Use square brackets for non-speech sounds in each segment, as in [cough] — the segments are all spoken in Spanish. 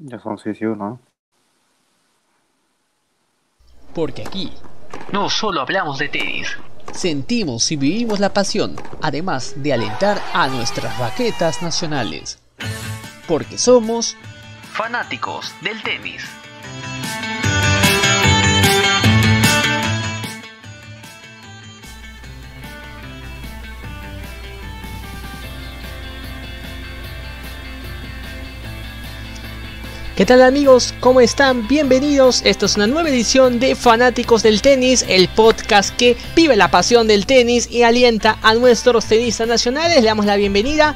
Ya son 6 y 1. Porque aquí no solo hablamos de tenis. Sentimos y vivimos la pasión, además de alentar a nuestras raquetas nacionales. Porque somos fanáticos del tenis. ¿Qué tal amigos? ¿Cómo están? Bienvenidos. Esto es una nueva edición de Fanáticos del Tenis, el podcast que vive la pasión del tenis y alienta a nuestros tenistas nacionales. Le damos la bienvenida.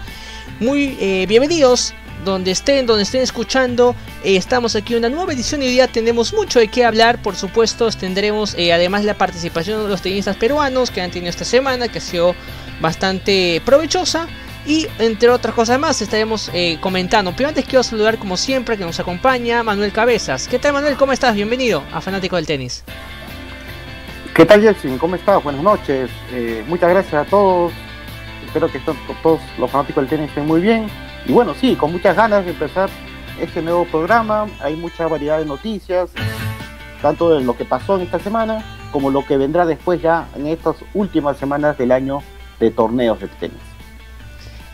Muy eh, bienvenidos donde estén, donde estén escuchando. Eh, estamos aquí en una nueva edición y hoy tenemos mucho de qué hablar. Por supuesto, tendremos eh, además la participación de los tenistas peruanos que han tenido esta semana, que ha sido bastante provechosa. Y entre otras cosas más estaremos eh, comentando. Pero antes quiero saludar como siempre que nos acompaña Manuel Cabezas. ¿Qué tal Manuel? ¿Cómo estás? Bienvenido a Fanático del Tenis. ¿Qué tal Jelsin? ¿Cómo estás? Buenas noches. Eh, muchas gracias a todos. Espero que todos los fanáticos del tenis estén muy bien. Y bueno, sí, con muchas ganas de empezar este nuevo programa. Hay mucha variedad de noticias, tanto de lo que pasó en esta semana como lo que vendrá después ya en estas últimas semanas del año de torneos de tenis.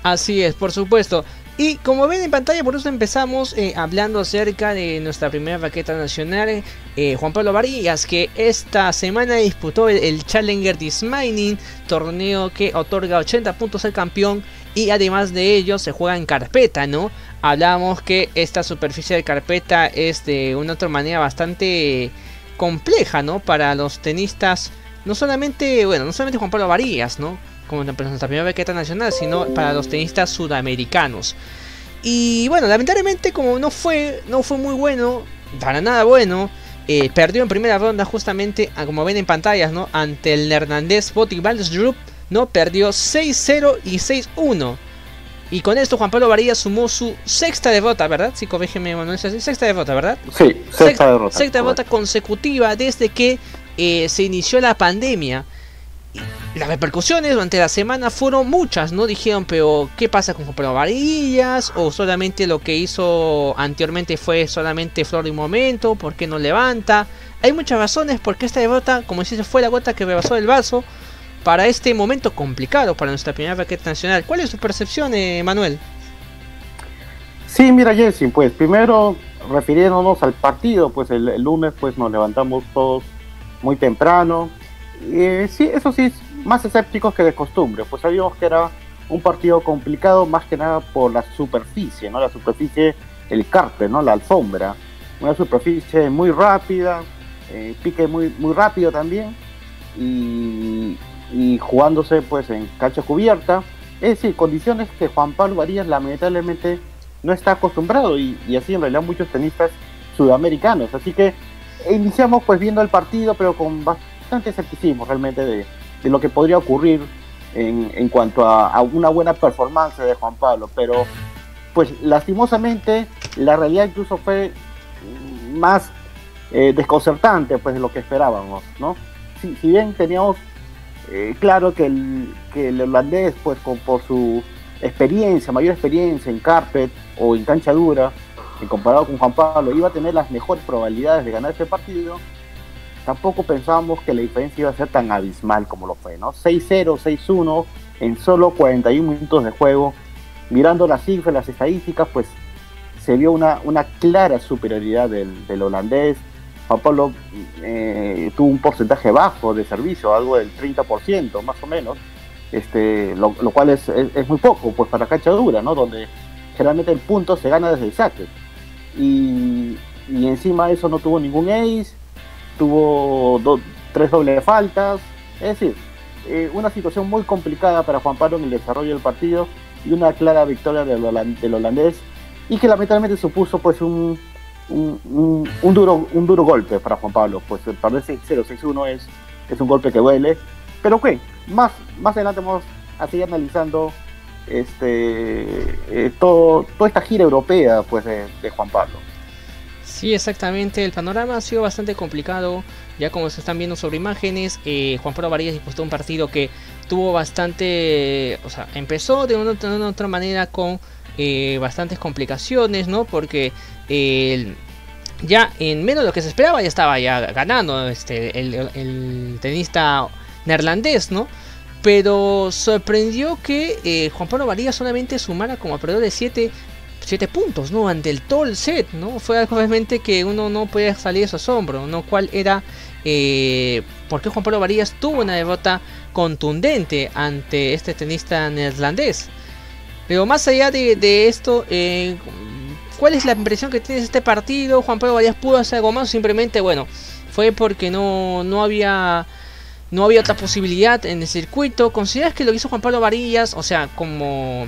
Así es, por supuesto. Y como ven en pantalla, por eso empezamos eh, hablando acerca de nuestra primera raqueta nacional, eh, Juan Pablo Varillas, que esta semana disputó el, Challenger Dismining, torneo que otorga 80 puntos al campeón y además de ello se juega en carpeta, ¿no? Hablamos que esta superficie de carpeta es de una otra manera bastante compleja, ¿no? Para los tenistas, no solamente, bueno, no solamente Juan Pablo Varillas, ¿no? Como nuestra primera raqueta nacional, sino para los tenistas sudamericanos. Y bueno, lamentablemente como no fue, no fue muy bueno, para nada bueno, eh, perdió en primera ronda justamente, ah, como ven en pantallas, ¿no? Ante el Hernández Botic Group, ¿no? Perdió 6-0 y 6-1. Y con esto Juan Pablo Varilla sumó su sexta derrota, ¿verdad? Sí, corrígeme, Manuel, sexta derrota, ¿verdad? Sí, sexta, derrota. Sexta derrota consecutiva desde que eh, se inició la pandemia las repercusiones durante la semana fueron muchas, ¿no? Dijeron, pero ¿qué pasa con Juan Varillas? O solamente lo que hizo anteriormente fue solamente flor de un momento, ¿por qué no levanta? Hay muchas razones porque esta derrota, como si fue la gota que rebasó el vaso para este momento complicado para nuestra primera raqueta nacional. ¿Cuál es su percepción, eh, Manuel? Sí, mira, Jesse, pues primero refiriéndonos al partido, pues el, el lunes pues nos levantamos todos muy temprano, eh, sí, eso sí, más escépticos que de costumbre, pues sabíamos que era un partido complicado más que nada por la superficie, ¿no? La superficie, el carpe, ¿no? La alfombra. Una superficie muy rápida, eh, pique muy, muy rápido también y, jugándose pues en cancha cubierta. Es decir, condiciones que Juan Pablo Varías lamentablemente no está acostumbrado y, y así en realidad muchos tenistas sudamericanos. Así que iniciamos pues viendo el partido pero con bastante bastante escepticismo realmente de, lo que podría ocurrir en, cuanto a, una buena performance de Juan Pablo, pero pues lastimosamente la realidad incluso fue más eh, desconcertante pues de lo que esperábamos, ¿no? Si, bien teníamos eh, claro que el, que el holandés pues con, por su experiencia, mayor experiencia en carpet o en cancha dura, en comparado con Juan Pablo, iba a tener las mejores probabilidades de ganar este partido, tampoco pensábamos que la diferencia iba a ser tan abismal como lo fue, ¿no? 6-0, 6-1 en solo 41 minutos de juego. Mirando las cifras, las estadísticas, pues se vio una, clara superioridad del, holandés. Juan Pablo eh, tuvo un porcentaje bajo de servicio, algo del 30% más o menos, este, lo, cual es, muy poco pues para cancha dura, ¿no? donde generalmente el punto se gana desde el saque. Y, y encima de eso no tuvo ningún ace, tuvo tres dobles faltas, es decir, eh, una situación muy complicada para Juan Pablo en el desarrollo del partido y una clara victoria del, holandés y que lamentablemente supuso pues un, duro, un duro golpe para Juan Pablo, pues el perder 0-6-1 es, es un golpe que duele, pero ok, más, más adelante vamos a seguir analizando este, eh, todo, toda esta gira europea pues de Juan Pablo. Sí, exactamente. El panorama ha sido bastante complicado. Ya como se están viendo sobre imágenes, eh, Juan Pablo Varillas disputó un partido que tuvo bastante. O sea, empezó de una, otra manera con eh, bastantes complicaciones, ¿no? Porque ya en menos de lo que se esperaba ya estaba ya ganando este, el, tenista neerlandés, ¿no? Pero sorprendió que eh, Juan Pablo Varías solamente sumara como alrededor de 7 puntos, ¿no? Ante el el set, ¿no? Fue algo realmente que uno no podía salir de su asombro, ¿no? Cuál era, eh, por qué Juan Pablo Varías tuvo una derrota contundente ante este tenista neerlandés. Pero más allá de, esto, eh, ¿cuál es la impresión que tienes de este partido? Juan Pablo Varías pudo hacer algo más, simplemente, bueno, fue porque no, no había no había otra posibilidad en el circuito. ¿Consideras que lo hizo Juan Pablo Varillas, o sea, como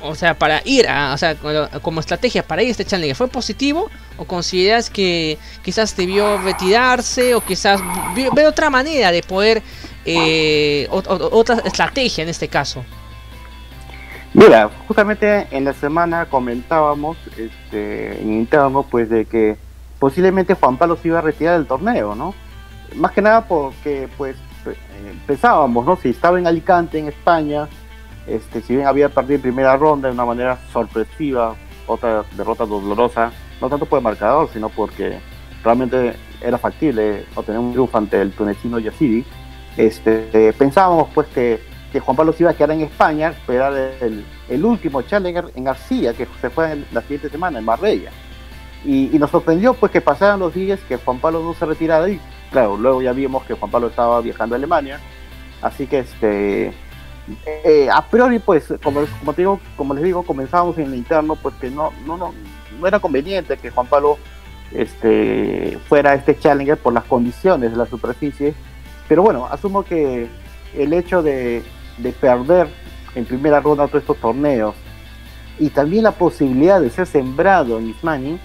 o sea, para ir a, o sea, como estrategia para ir a este Challenger fue positivo o consideras que quizás debió retirarse o quizás ve otra manera de poder eh, otra estrategia en este caso? Mira, justamente en la semana comentábamos este, en interno pues de que posiblemente Juan Pablo se iba a retirar del torneo, ¿no? Más que nada porque pues eh, pensábamos, ¿no? Si estaba en Alicante, en España, este, si bien había perdido en primera ronda de una manera sorpresiva, otra derrota dolorosa, no tanto por el marcador, sino porque realmente era factible obtener un triunfo ante el tunecino Yassidi. Este, pensábamos pues que, Juan Pablo se iba a quedar en España, esperar el, el último Challenger en García, que se fue en la siguiente semana, en Marbella. Y, y, nos sorprendió pues que pasaran los días que Juan Pablo no se retirara y claro, luego ya vimos que Juan Pablo estaba viajando a Alemania, así que este eh, a priori, pues, como, te digo, como les digo, comenzábamos en el interno, pues que no, no, no, no era conveniente que Juan Pablo este, fuera este Challenger por las condiciones de la superficie. Pero bueno, asumo que el hecho de, de perder en primera ronda todos estos torneos y también la posibilidad de ser sembrado en Ismani,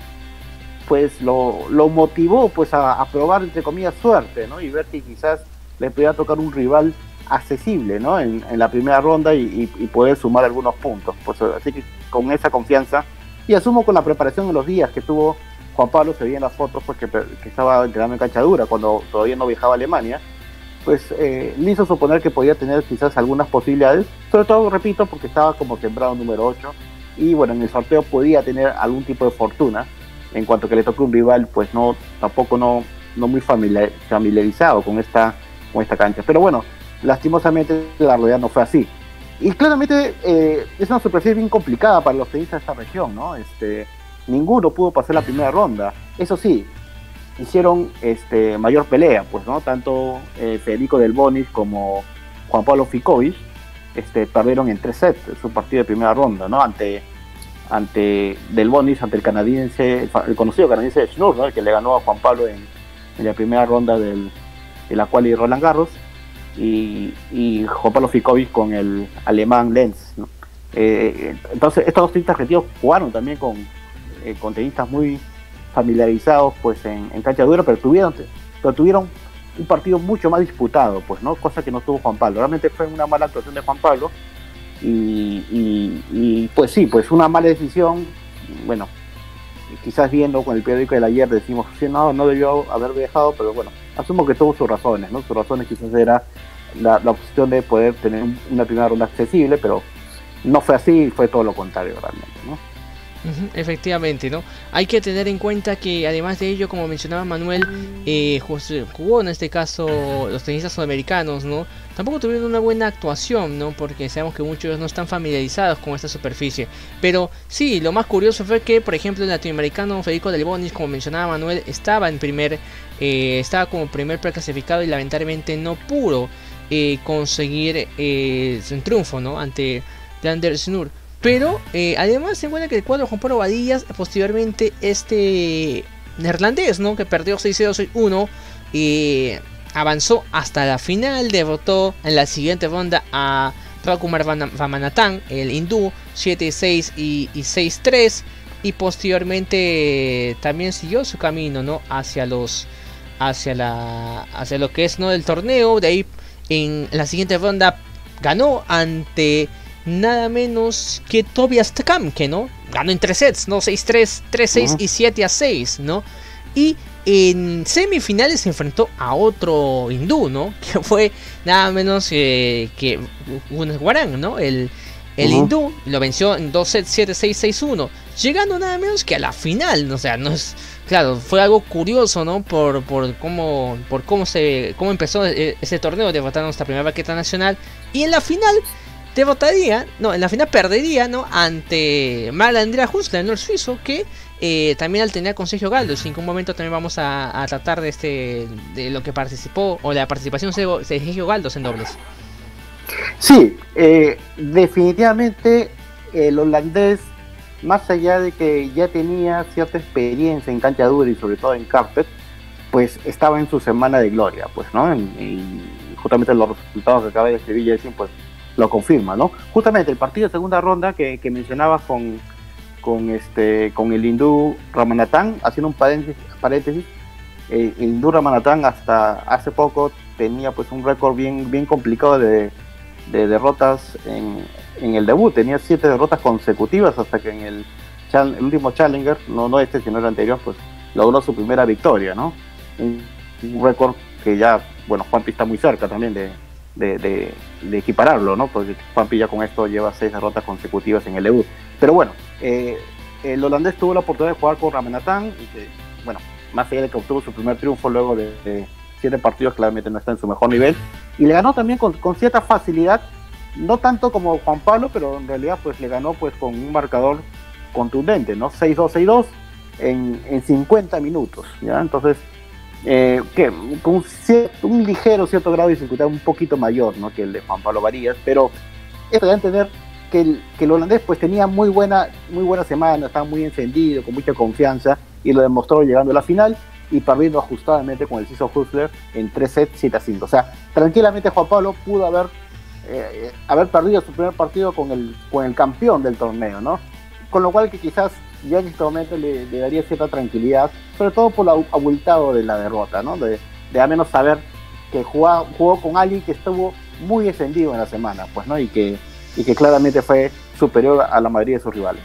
pues lo, lo motivó pues a, a, probar entre comillas suerte, ¿no? Y ver que quizás le podía tocar un rival accesible ¿no? en, la primera ronda y, poder sumar algunos puntos. Pues, así que con esa confianza y asumo con la preparación de los días que tuvo Juan Pablo, se veía en las fotos pues, que, estaba entrenando en cancha dura cuando todavía no viajaba a Alemania, pues eh, le hizo suponer que podía tener quizás algunas posibilidades, sobre todo, repito, porque estaba como sembrado número 8 y bueno, en el sorteo podía tener algún tipo de fortuna en cuanto que le toque un rival, pues no, tampoco no, no muy familiarizado con esta, con esta cancha. Pero bueno, Lastimosamente la realidad no fue así. Y claramente eh, es una superficie bien complicada para los tenistas de esta región, ¿no? Este, ninguno pudo pasar la primera ronda. Eso sí, hicieron este, mayor pelea, pues, ¿no? Tanto eh, Federico Del Bonis como Juan Pablo Ficovich este, perdieron en tres sets su partido de primera ronda, ¿no? Ante, ante Del Bonis, ante el canadiense, el conocido canadiense de Schnur, que le ganó a Juan Pablo en, la primera ronda del, de la cual y Roland Garros y, Juan Pablo con el alemán Lenz. Eh, entonces, estos dos tenistas argentinos jugaron también con, eh, con tenistas muy familiarizados pues en, cancha dura, pero tuvieron, pero tuvieron un partido mucho más disputado, pues, ¿no? Cosa que no tuvo Juan Pablo. Realmente fue una mala actuación de Juan Pablo. Y, y, pues sí, pues una mala decisión. Bueno, quizás viendo con el periódico del ayer decimos, sí, no, no debió haber viajado, pero bueno, asumo que tuvo sus razones, ¿no? Sus razones quizás era la, la opción de poder tener una primera ronda accesible, pero no fue así, fue todo lo contrario realmente, ¿no? Efectivamente, ¿no? Hay que tener en cuenta que además de ello, como mencionaba Manuel, eh, jugó en este caso los tenistas sudamericanos, ¿no? Tampoco tuvieron una buena actuación, ¿no? Porque sabemos que muchos no están familiarizados con esta superficie. Pero sí, lo más curioso fue que, por ejemplo, el latinoamericano Federico Del Bonis, como mencionaba Manuel, estaba en primer, eh, estaba como primer preclasificado y lamentablemente no pudo eh, conseguir eh, un triunfo, ¿no? Ante Lander Snur. Pero eh, además se encuentra que el cuadro Juan Pablo Badillas, posteriormente este neerlandés, ¿no? Que perdió 6-0-6-1 y avanzó hasta la final, derrotó en la siguiente ronda a Rakumar Vamanathan, el hindú, 7-6 y, 6-3 y posteriormente también siguió su camino, ¿no? Hacia los hacia la hacia lo que es no el torneo, de ahí en la siguiente ronda ganó ante nada menos que Tobias que ¿no? Ganó en 3 sets, ¿no? 6-3, 3-6 y 7-6, ¿no? Y en semifinales se enfrentó a otro hindú, ¿no? [laughs] Que fue nada menos que Gunawaran, ¿no? El, El hindú lo venció en 2 sets 7-6-6-1, llegando nada menos que a la final. O sea, no es. Claro, fue algo curioso, ¿no? Por, por cómo por cómo se cómo empezó e, ese torneo, derrotaron nuestra primera baqueta nacional. Y en la final derrotaría, no, en la final perdería, ¿no? Ante Mal Andrea Husler, ¿no? El suizo, que eh, también al tener con Sergio Galdo. En un momento también vamos a, tratar de este de lo que participó, o la participación de Sergio Galdos en dobles. Sí, eh, definitivamente el holandés, más allá de que ya tenía cierta experiencia en cancha dura y sobre todo en carpet, pues estaba en su semana de gloria, pues, ¿no? Y, justamente los resultados que acaba de escribir Jessin, pues lo confirma, ¿no? Justamente el partido de segunda ronda que, que mencionabas con, con, este, con el hindú Ramanathan, haciendo un paréntesis, paréntesis eh, el hindú Ramanathan hasta hace poco tenía pues un récord bien, bien complicado de, de derrotas en, en, el debut. Tenía siete derrotas consecutivas hasta que en el, el, último Challenger, no, no este sino el anterior, pues logró su primera victoria, ¿no? Un, récord que ya, bueno, Juanpi está muy cerca también de, de, de, equipararlo, ¿no? Porque Juanpi ya con esto lleva seis derrotas consecutivas en el debut. Pero bueno, eh, el holandés tuvo la oportunidad de jugar con Ramenatán y que, bueno, más allá de que obtuvo su primer triunfo luego de siete partidos, claramente no está en su mejor nivel. Y le ganó también con, cierta facilidad, no tanto como Juan Pablo, pero en realidad pues le ganó pues con un marcador contundente, ¿no? 6-2, 6-2 en, en 50 minutos, ¿ya? Entonces, eh, que con un, cierto, un, ligero cierto grado de dificultad un poquito mayor, ¿no? Que el de Juan Pablo Varías, pero esto de entender que el, que el holandés pues tenía muy buena, muy buena semana, estaba muy encendido, con mucha confianza, y lo demostró llegando a la final y perdiendo ajustadamente con el Ciso Hustler en 3 sets 7 a 5. O sea, tranquilamente Juan Pablo pudo haber, eh, haber perdido su primer partido con el, con el campeón del torneo, ¿no? Con lo cual que quizás ya en este momento le, daría cierta tranquilidad, sobre todo por lo abultado de la derrota, ¿no? De, de al menos saber que jugó, jugó con alguien que estuvo muy encendido en la semana, pues, ¿no? Y que, y que claramente fue superior a la mayoría de sus rivales.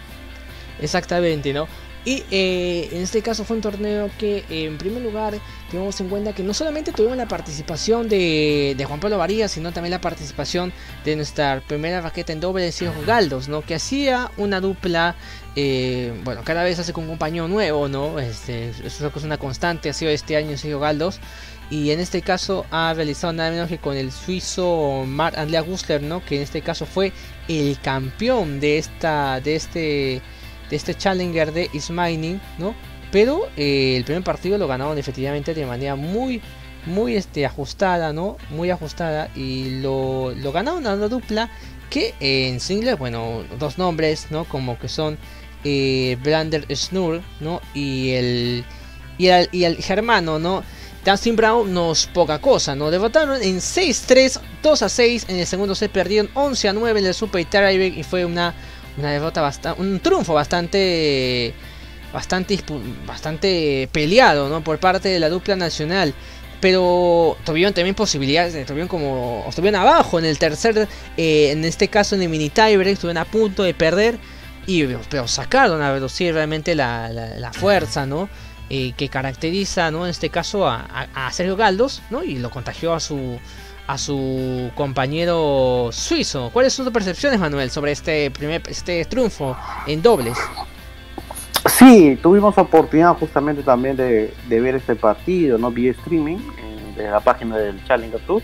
Exactamente, ¿no? Y eh, en este caso fue un torneo que en primer lugar tuvimos en cuenta que no solamente tuvimos la participación de, Juan Pablo Varías, sino también la participación de nuestra primera raqueta en doble de Sergio Galdos, ¿no? Que hacía una dupla, eh, bueno, cada vez hace con un compañero nuevo, ¿no? Este, eso es una constante, ha sido este año Sergio Galdos. Y en este caso ha realizado nada menos que con el suizo Marc Andrea Gustler, ¿no? Que en este caso fue el campeón de esta, de este de este Challenger de Ismaining, ¿no? Pero eh, el primer partido lo ganaron efectivamente de manera muy, muy este, ajustada, ¿no? Muy ajustada y lo, lo ganaron a una dupla que en single, bueno, dos nombres, ¿no? Como que son eh, Blander Snur, ¿no? Y el, y el, y el germano, ¿no? Dustin Brown nos poca cosa, ¿no? Derrotaron en 6-3, 2-6 en el segundo set, perdieron 11-9 en el Super Tiebreak y fue una una derrota bastante, un triunfo bastante, bastante, bastante peleado, ¿no? Por parte de la dupla nacional. Pero tuvieron también posibilidades, estuvieron como, estuvieron abajo en el tercer, eh, en este caso en el mini tiebreak, estuvieron a punto de perder. Y, pero sacaron a reducir realmente la, la, fuerza, ¿no? Eh, que caracteriza, ¿no? En este caso a, a Sergio Galdos, ¿no? Y lo contagió a su, a su compañero suizo. ¿Cuáles son tus percepciones, Manuel, sobre este primer este triunfo en dobles? Sí, tuvimos oportunidad justamente también de, ver este partido, ¿no? Vía streaming, de la página del Challenger Tour.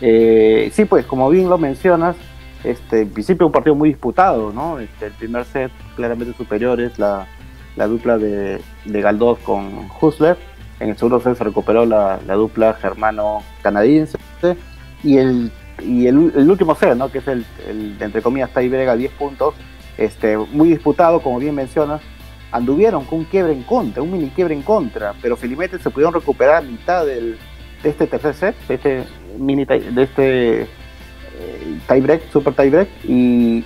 Eh, sí, pues como bien lo mencionas, este, en principio un partido muy disputado, ¿no? Este, el primer set claramente superior es la, la dupla de, de Galdós con Husler. En el segundo set se recuperó la, la dupla germano-canadiense y el, y el, último set, ¿no? que es el, entre comillas, tiebreak a 10 puntos, este, muy disputado, como bien mencionas, anduvieron con un quiebre en contra, un mini quiebre en contra, pero felizmente se pudieron recuperar a mitad del, de este tercer set, de este mini de este eh, tiebreak, super tiebreak, y,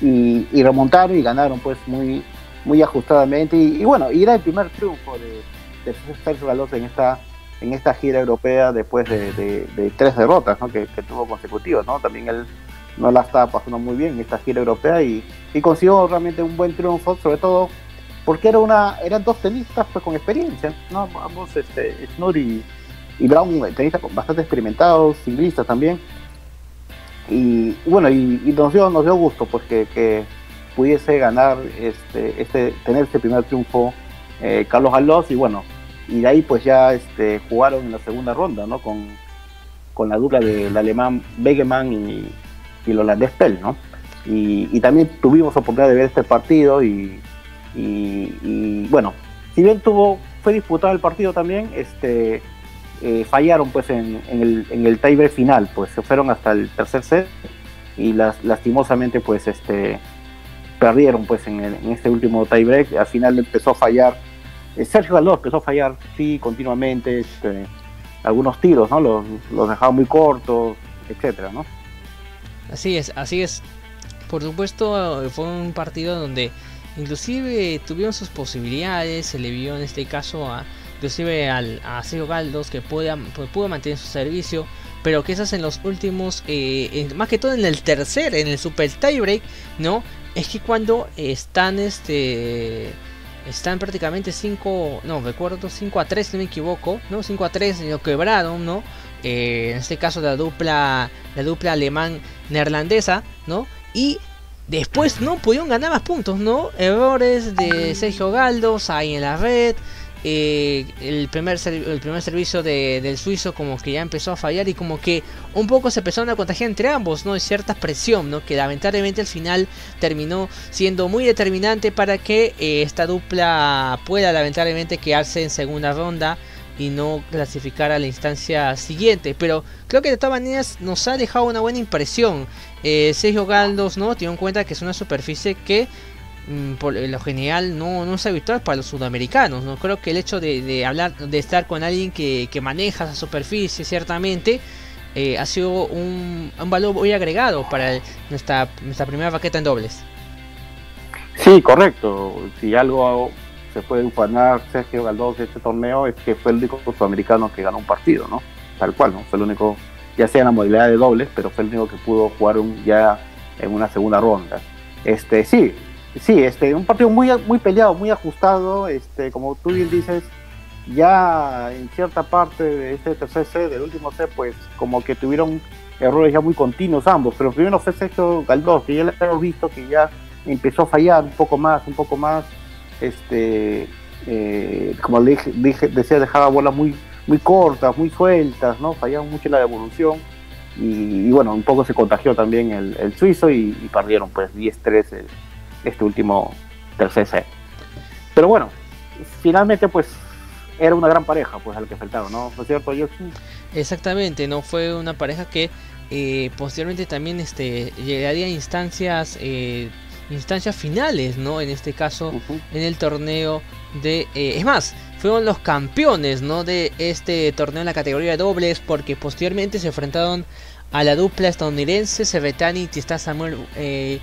y, y, remontaron y ganaron pues muy, muy ajustadamente, y, bueno, y era el primer triunfo de, de Sergio en esta en esta gira europea después de, tres derrotas que, tuvo consecutivas. ¿no? También él no la estaba pasando muy bien en esta gira europea y, consiguió realmente un buen triunfo, sobre todo porque era una, eran dos tenistas pues, con experiencia, ¿no? ambos, este, Snur y, Brown, tenistas bastante experimentados, ciclistas también. y bueno, y, nos, dio, nos dio gusto pues que, pudiese ganar, este, este, tener este primer triunfo eh, Carlos Alós y bueno, y de ahí pues ya este, jugaron en la segunda ronda, ¿no? Con, con la dupla del alemán Begemann y, y el holandés Pell, ¿no? Y, también tuvimos oportunidad de ver este partido y, y, bueno, si bien tuvo, fue disputado el partido también, este, eh, fallaron pues en, el, en el tiebreak final, pues se fueron hasta el tercer set y las, lastimosamente pues este, perdieron pues en, en este último tiebreak, al final empezó a fallar, Sergio Galdós empezó a fallar, sí, continuamente, este, algunos tiros, ¿no? Los, los dejaba muy cortos, etcétera, ¿no? Así es, así es. Por supuesto, fue un partido donde inclusive tuvieron sus posibilidades, se le vio en este caso a inclusive al, a Sergio Galdos que pudo, pudo mantener su servicio, pero esas en los últimos, eh, más que todo en el tercer, en el super tiebreak, ¿no? Es que cuando están este están prácticamente 5, no, recuerdo 5 a 3, si no me equivoco, ¿no? 5 a 3 lo quebraron, ¿no? Eh, en este caso la dupla, la dupla alemán neerlandesa, ¿no? Y después no pudieron ganar más puntos, ¿no? Errores de Sergio Galdos ahí en la red. Eh, el, primer el primer servicio del suizo como que ya empezó a fallar y como que un poco se empezaron a contagiar entre ambos, ¿no? Cierta presión, ¿no? Que lamentablemente al final terminó siendo muy determinante para que eh, esta dupla pueda lamentablemente quedarse en segunda ronda y no clasificar a la instancia siguiente. Pero creo que de todas maneras nos ha dejado una buena impresión. Eh, Sergio Galdos, ¿no? Tiene en cuenta que es una superficie que por lo general no, no es habitual para los sudamericanos. ¿no? Creo que el hecho de, hablar, de estar con alguien que, maneja esa superficie, ciertamente, eh, ha sido un, un, valor muy agregado para nuestra, nuestra primera paqueta en dobles. Sí, correcto. Si algo se puede ufanar Sergio Galdós de este torneo es que fue el único sudamericano que ganó un partido, ¿no? Tal cual, ¿no? Fue el único, ya sea en la modalidad de dobles, pero fue el único que pudo jugar un, ya en una segunda ronda. Este, sí, sí, este, un partido muy, muy peleado, muy ajustado, este, como tú bien dices, ya en cierta parte de este tercer set, del último set, pues como que tuvieron errores ya muy continuos ambos, pero primero fue Sergio Galdós, que ya le hemos visto que ya empezó a fallar un poco más, un poco más, este, eh, como le dije, decía, dejaba bolas muy, muy cortas, muy sueltas, ¿no? Fallaba mucho en la devolución. Y, bueno, un poco se contagió también el, suizo y, perdieron pues 10-3 este último tercer set. Pero bueno, finalmente pues era una gran pareja pues al que faltaron, ¿no? ¿No es cierto, Exactamente, no fue una pareja que eh, posteriormente también este, llegaría a instancias eh, instancias finales, ¿no? En este caso, en el torneo de... Eh, es más, fueron los campeones, ¿no? De este torneo en la categoría de dobles, porque posteriormente se enfrentaron a la dupla estadounidense, Cervetani y está Samuel eh,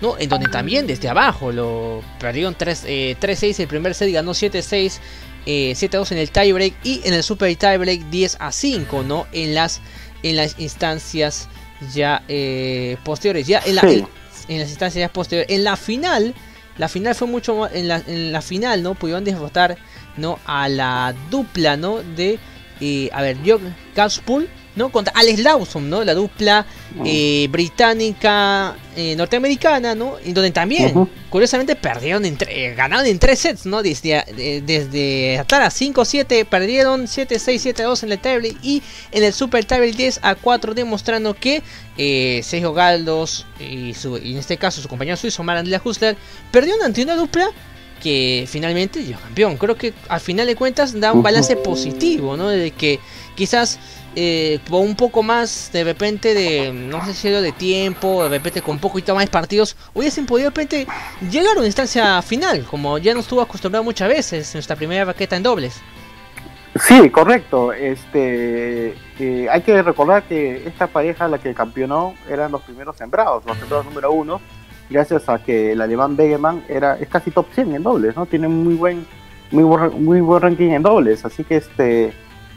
¿no? En donde también desde abajo lo perdieron 3-6 eh, el primer set ganó 7-6. 7-2 en el tiebreak y en el super tiebreak 10 5 no en las en las instancias ya posteriores ya en la, en las instancias posteriores. En la final, la final fue mucho más, en la, en la final, ¿no? Pudieron derrotar, ¿no? A la dupla, ¿no? De, eh, a ver, John Gaspool ¿no? Contra Alex Lawson, ¿no? La dupla eh, británica eh, norteamericana, ¿no? Y donde también, curiosamente, perdieron en eh, ganaron en tres sets, ¿no? Desde, desde estar a 5-7, perdieron 7-6, 7-2 en el table y en el Super Table 10 a 4, demostrando que Sergio Galdos y, su, en este caso su compañero suizo Marandela Hustler perdieron ante una dupla que finalmente dio campeón. Creo que al final de cuentas da un balance positivo, ¿no? De que quizás eh, un poco más de repente de, no sé si de tiempo, de repente con un poquito más partidos, hubiesen podido de repente llegar a una instancia final, como ya nos estuvo acostumbrado muchas veces nuestra primera raqueta en dobles. Sí, correcto. Este, eh, hay que recordar que esta pareja, la que campeonó, eran los primeros sembrados, los sembrados número uno, gracias a que el alemán Begemann era, es casi top 100 en dobles, ¿no? Tiene muy buen, muy buen, muy buen ranking en dobles, así que este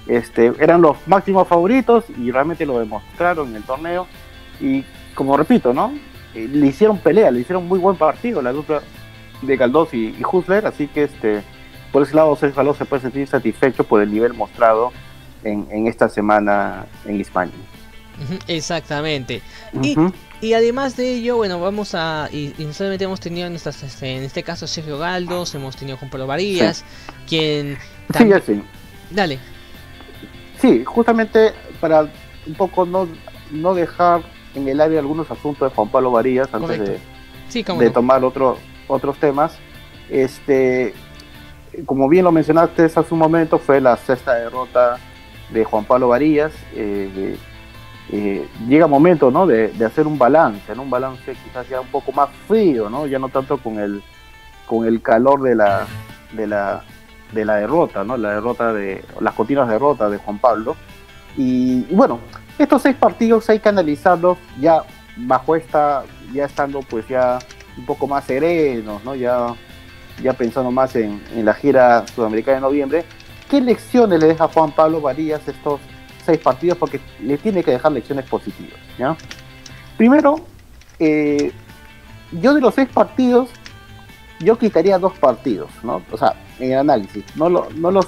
este, eran los máximos favoritos y realmente lo demostraron en el torneo. Y como repito, ¿no? Eh, le hicieron pelea, le hicieron muy buen partido la dupla de Galdós y, y así que este, por ese lado César Galdós se puede sentir satisfecho por el nivel mostrado en, esta semana en España. Exactamente. Y, y además de ello, bueno, vamos a. Y, y solamente hemos tenido en, estas, este, en este caso Sergio Galdos, hemos tenido Juan Pablo Varillas, quien. Sí, sí. Dale. Sí, justamente para un poco no, no dejar en el aire algunos asuntos de Juan Pablo Varillas antes Correcto. de, Sí, cómo de no. tomar otro, otros temas. Este, como bien lo mencionaste hace un momento, fue la sexta derrota de Juan Pablo Varillas. Eh, eh, llega momento ¿no? de, de hacer un balance, ¿no? un balance quizás ya un poco más frío, ¿no? ya no tanto con el, con el calor de la, de la, de la derrota, ¿no? la derrota de las continuas derrotas de Juan Pablo. Y, bueno, estos seis partidos hay que analizarlos ya bajo esta, ya estando pues ya un poco más serenos, ¿no? Ya, ya pensando más en, en la gira sudamericana de noviembre. ¿Qué lecciones le deja Juan Pablo Varías estos seis partidos? Porque le tiene que dejar lecciones positivas, ¿ya? Primero, eh, yo de los seis partidos, yo quitaría dos partidos, ¿no? O sea, en el análisis. No, lo- no, los,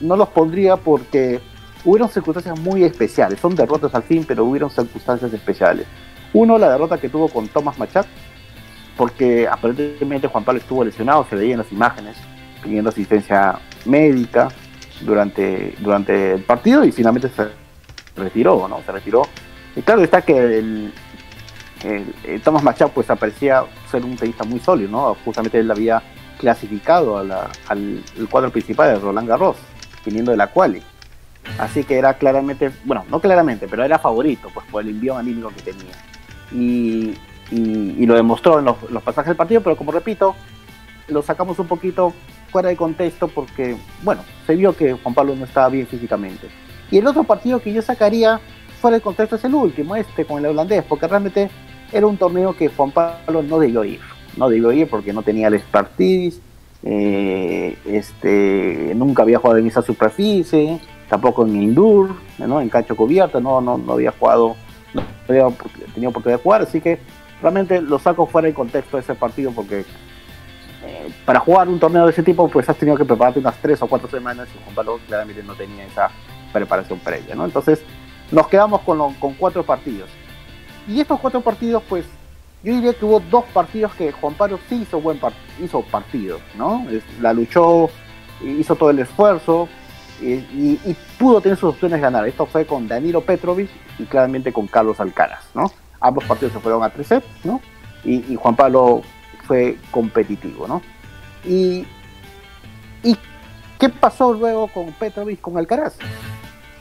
no los pondría porque hubieron circunstancias muy especiales. Son derrotas al fin, pero hubieron circunstancias especiales. Uno, la derrota que tuvo con Thomas Machat, porque aparentemente Juan Pablo estuvo lesionado, se veía en las imágenes, pidiendo asistencia médica durante, durante el partido y finalmente se retiró, ¿no? Se retiró. Y claro está que el, el Thomas Machat pues aparecía ser un tenista muy sólido, ¿no? Justamente él había clasificado a la- al cuadro principal de Roland Garros, viniendo de la quali. Así que era claramente, bueno, no claramente, pero era favorito, pues por el envío anímico que tenía. Y, y- y lo demostró en los, los pasajes del partido, pero como repito, lo sacamos un poquito fuera de contexto porque, bueno, se vio que Juan Pablo no estaba bien físicamente. Y el otro partido que yo sacaría fuera de contexto es el último, este con el holandés, porque realmente era un torneo que Juan Pablo no debió ir. No debió ir porque no tenía el expertise, eh, este, nunca había jugado en esa superficie, tampoco en indoor, ¿no? en cancha cubierta, no, no, no había jugado, no había tenido oportunidad de jugar, así que realmente lo saco fuera de contexto de ese partido porque eh, para jugar un torneo de ese tipo pues has tenido que prepararte unas tres o cuatro semanas y Juan Pablo claramente no tenía esa preparación previa, ¿no? Entonces nos quedamos con, lo- con cuatro partidos. Y estos cuatro partidos pues yo diría que hubo dos partidos que Juan Pablo sí hizo buen par- hizo partido, ¿no? La luchó, hizo todo el esfuerzo y, y- y pudo tener sus opciones de ganar. Esto fue con Danilo Petrovic y claramente con Carlos Alcaraz, ¿no? Ambos partidos se fueron a tres sets, ¿no? Y, y Juan Pablo fue competitivo, ¿no? Y, ¿Y qué pasó luego con Petrovic, con Alcaraz?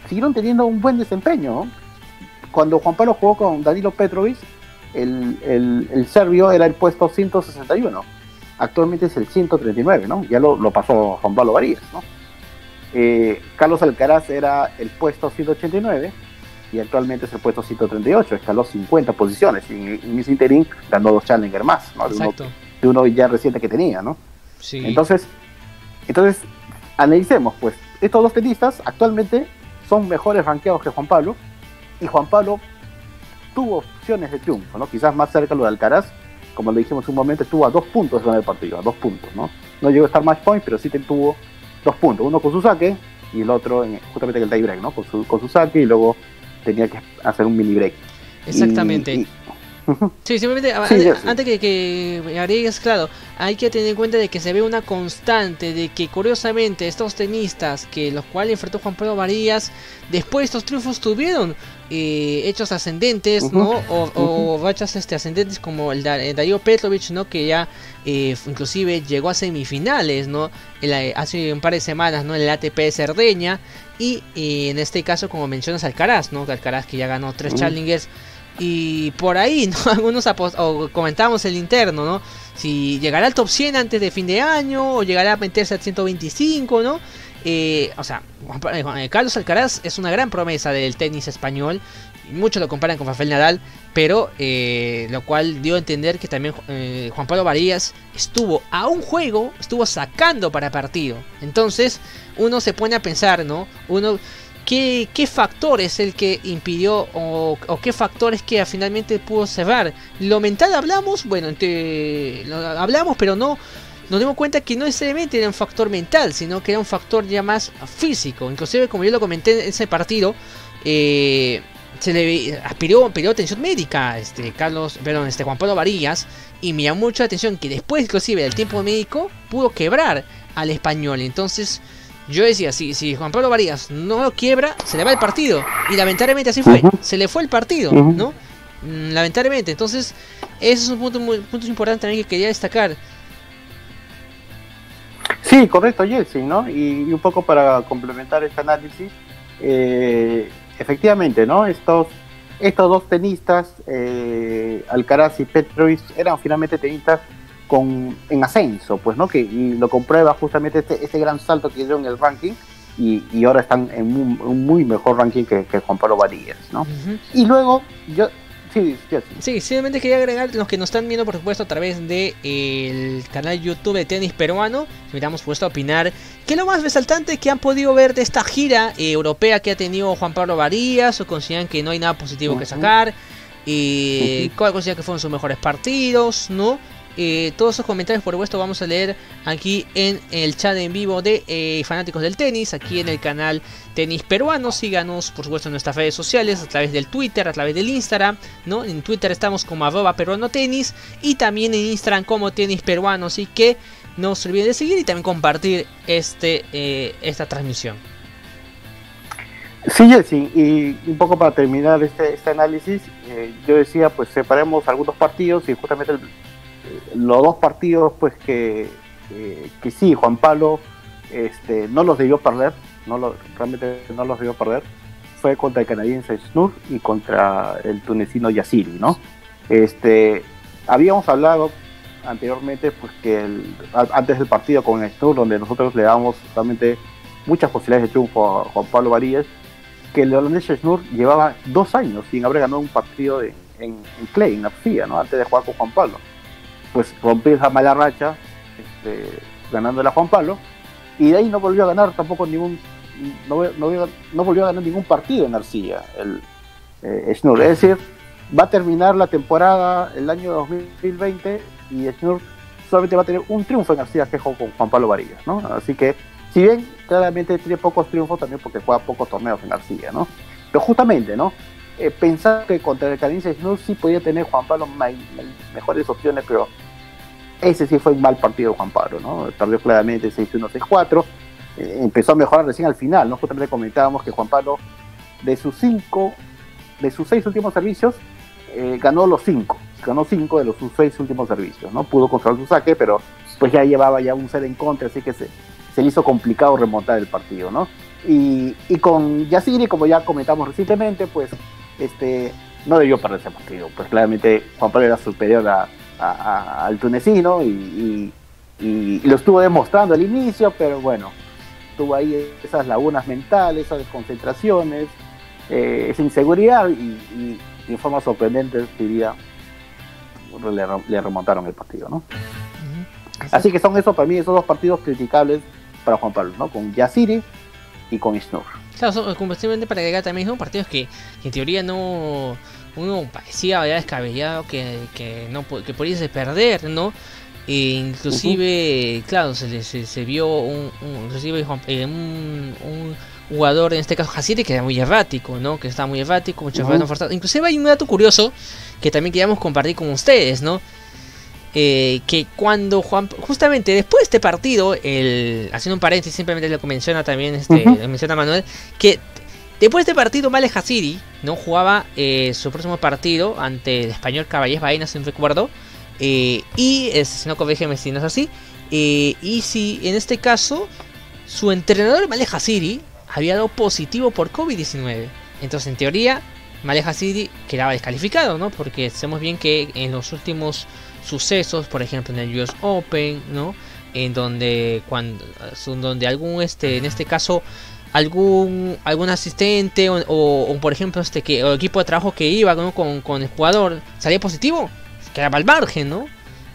Siguieron teniendo un buen desempeño, ¿no? Cuando Juan Pablo jugó con Danilo Petrovic, el, el, el serbio era el puesto 161. Actualmente es el 139, ¿no? Ya lo, lo pasó Juan Pablo Varías, ¿no? Eh, Carlos Alcaraz era el puesto 189 y actualmente es el puesto 138, escaló 50 posiciones y en, ese interín ganó dos Challenger más, ¿no? de, uno, Exacto. de uno ya reciente que tenía, ¿no? Sí. Entonces, entonces, analicemos, pues, estos dos tenistas actualmente son mejores rankeados que Juan Pablo, y Juan Pablo tuvo opciones de triunfo, ¿no? Quizás más cerca lo de Alcaraz, como lo dijimos un momento, estuvo a dos puntos de ganar el partido, a dos puntos, ¿no? No llegó a estar match point, pero sí tuvo dos puntos, uno con su saque y el otro en- justamente en el tie break, ¿no? Con su, con su saque y luego tenía que hacer un mini break. Exactamente. y- Sí, simplemente Sí, antes que, que agregues, claro, hay que tener en cuenta de que se ve una constante de que curiosamente estos tenistas que los cuales enfrentó Juan Pablo Varillas, después de estos triunfos tuvieron eh, hechos ascendentes, ¿no? O, o rachas este, ascendentes como el, da, el Darío Petrovic, ¿no? Que ya eh, inclusive llegó a semifinales, ¿no? En la- hace un par de semanas, ¿no? En el ATP de Cerdeña. Y eh, en este caso, como mencionas, Alcaraz, ¿no? Alcaraz que ya ganó tres. Challengers. Y por ahí, ¿no? [laughs] Algunos o comentábamos el interno, ¿no? Si llegará al top 100 antes de fin de año o llegará a meterse al 125, ¿no? Eh, o sea, eh, eh, Carlos Alcaraz es una gran promesa del tenis español. Muchos lo comparan con Rafael Nadal, pero lo cual dio a entender que también Juan Pablo Varillas estuvo a un juego, estuvo sacando para partido. Entonces, uno se pone a pensar, ¿no? Uno, ¿qué, qué factor es el que impidió o, o qué factor es que finalmente pudo cerrar? Lo mental hablamos, bueno, te- lo hablamos, pero no nos dimos cuenta que no necesariamente era un factor mental, sino que era un factor ya más físico. Inclusive, como yo lo comenté en ese partido, eh, se le aspiró, pidió atención médica, este Carlos, perdón, este Juan Pablo Varillas, y me llamó mucho la atención que después inclusive del tiempo médico pudo quebrar al español. Entonces, yo decía, si, si Juan Pablo Varillas no lo quiebra, se le va el partido. Y lamentablemente así fue, se le fue el partido, ¿no? Mm, lamentablemente, entonces, ese es un punto muy punto importante también que quería destacar. Sí, correcto, Jesse, ¿no? Y, un poco para complementar este análisis, eh, efectivamente, ¿no? Estos, estos dos tenistas, eh, Alcaraz y Petrovic, eran finalmente tenistas con, en ascenso, pues, ¿no? Que y lo comprueba justamente este, este gran salto que dio en el ranking y, y ahora están en un, muy mejor ranking que, que Juan Pablo Varillas, ¿no? Y luego, yo, Sí, sí, simplemente quería agregar los que nos están viendo, por supuesto, a través del el canal YouTube de Tenis Peruano. Invitamos, puesto a opinar. ¿Qué es lo más resaltante que han podido ver de esta gira eh, europea que ha tenido Juan Pablo Varías? ¿O consideran que no hay nada positivo que sacar? y ¿Cuál consideran que fueron sus mejores partidos? ¿No? Eh, todos esos comentarios, por supuesto, vamos a leer aquí en el chat en vivo de eh, Fanáticos del Tenis, aquí en el canal Tenis Peruano. Síganos, por supuesto, en nuestras redes sociales, a través del Twitter, a través del Instagram. ¿no? En Twitter estamos como arroba peruano tenis y también en Instagram como tenis peruano. Así que no se olviden de seguir y también compartir este, eh, esta transmisión. Sí, Jesse, y un poco para terminar este, este análisis, yo decía, pues separemos algunos partidos y justamente el, los dos partidos, pues que, sí, Juan Pablo este, no los debió perder, no lo, realmente no los debió perder, fue contra el canadiense Snur y contra el tunecino Yassiri, ¿no? Este, habíamos hablado anteriormente, pues que antes del partido con Snur, donde nosotros le damos realmente muchas posibilidades de triunfo a Juan Pablo Varíez, que el holandés Snur llevaba dos años sin haber ganado un partido en, en Clay, en la FIA, ¿no? Antes de jugar con Juan Pablo pues rompió esa mala racha este, ganando a Juan Pablo y de ahí no volvió a ganar tampoco ningún no, no, volvió a ganar ningún partido en Arcilla el eh, es decir va a terminar la temporada el año 2020 y Schnur solamente va a tener un triunfo en Arcilla que es con Juan Pablo Varillas ¿no? así que si bien claramente tiene pocos triunfos también porque juega pocos torneos en Arcilla ¿no? pero justamente ¿no? Eh, pensar que contra el Canadiense Schnur sí podía tener Juan Pablo mejores opciones pero ese sí fue un mal partido de Juan Pablo, ¿no? Perdió claramente 6-1, 6-4. Eh, empezó a mejorar recién al final, ¿no? Justamente comentábamos que Juan Pablo, de sus cinco, de sus seis últimos servicios, eh, ganó los cinco. Ganó cinco de los sus seis últimos servicios, ¿no? Pudo controlar su saque, pero pues ya llevaba ya un set en contra, así que se, se le hizo complicado remontar el partido, ¿no? Y, y con Yaciri, como ya comentamos recientemente, pues este no debió perder ese partido. Pues claramente Juan Pablo era superior a, al tunecino y, lo estuvo demostrando al inicio, pero bueno, tuvo ahí esas lagunas mentales, esas desconcentraciones, eh, esa inseguridad y, de forma sorprendente, diría, le, remontaron el partido, ¿no? Así que son esos para mí esos dos partidos criticables para Juan Pablo, ¿no? Con Yaciri y con Snur. Claro, completamente para agregar también son partidos que, que en teoría no uno parecía ya descabellado que, que no que pudiese perder, ¿no? E inclusive, claro, se, se, se, vio un, un, eh, un, un, jugador, en este caso Hasiri, que era muy errático, ¿no? Que estaba muy errático, mucho uh Inclusive hay un dato curioso que también queríamos compartir con ustedes, ¿no? Eh, que cuando Juan, justamente después de este partido, el, haciendo un paréntesis, simplemente lo menciona también, este, lo menciona Manuel, que Después de este partido, Male Hasiri no jugaba eh, su próximo partido ante el español Caballés Baena, si no recuerdo. Eh, y si no corrígeme si no es así. Eh, y si en este caso su entrenador Male Hasiri había dado positivo por COVID-19. Entonces, en teoría, Male Hasiri quedaba descalificado, ¿no? Porque sabemos bien que en los últimos sucesos, por ejemplo en el US Open, ¿no? En donde cuando donde algún este en este caso algún algún asistente o, por ejemplo este que el equipo de trabajo que iba con, con, el jugador salía positivo quedaba al margen no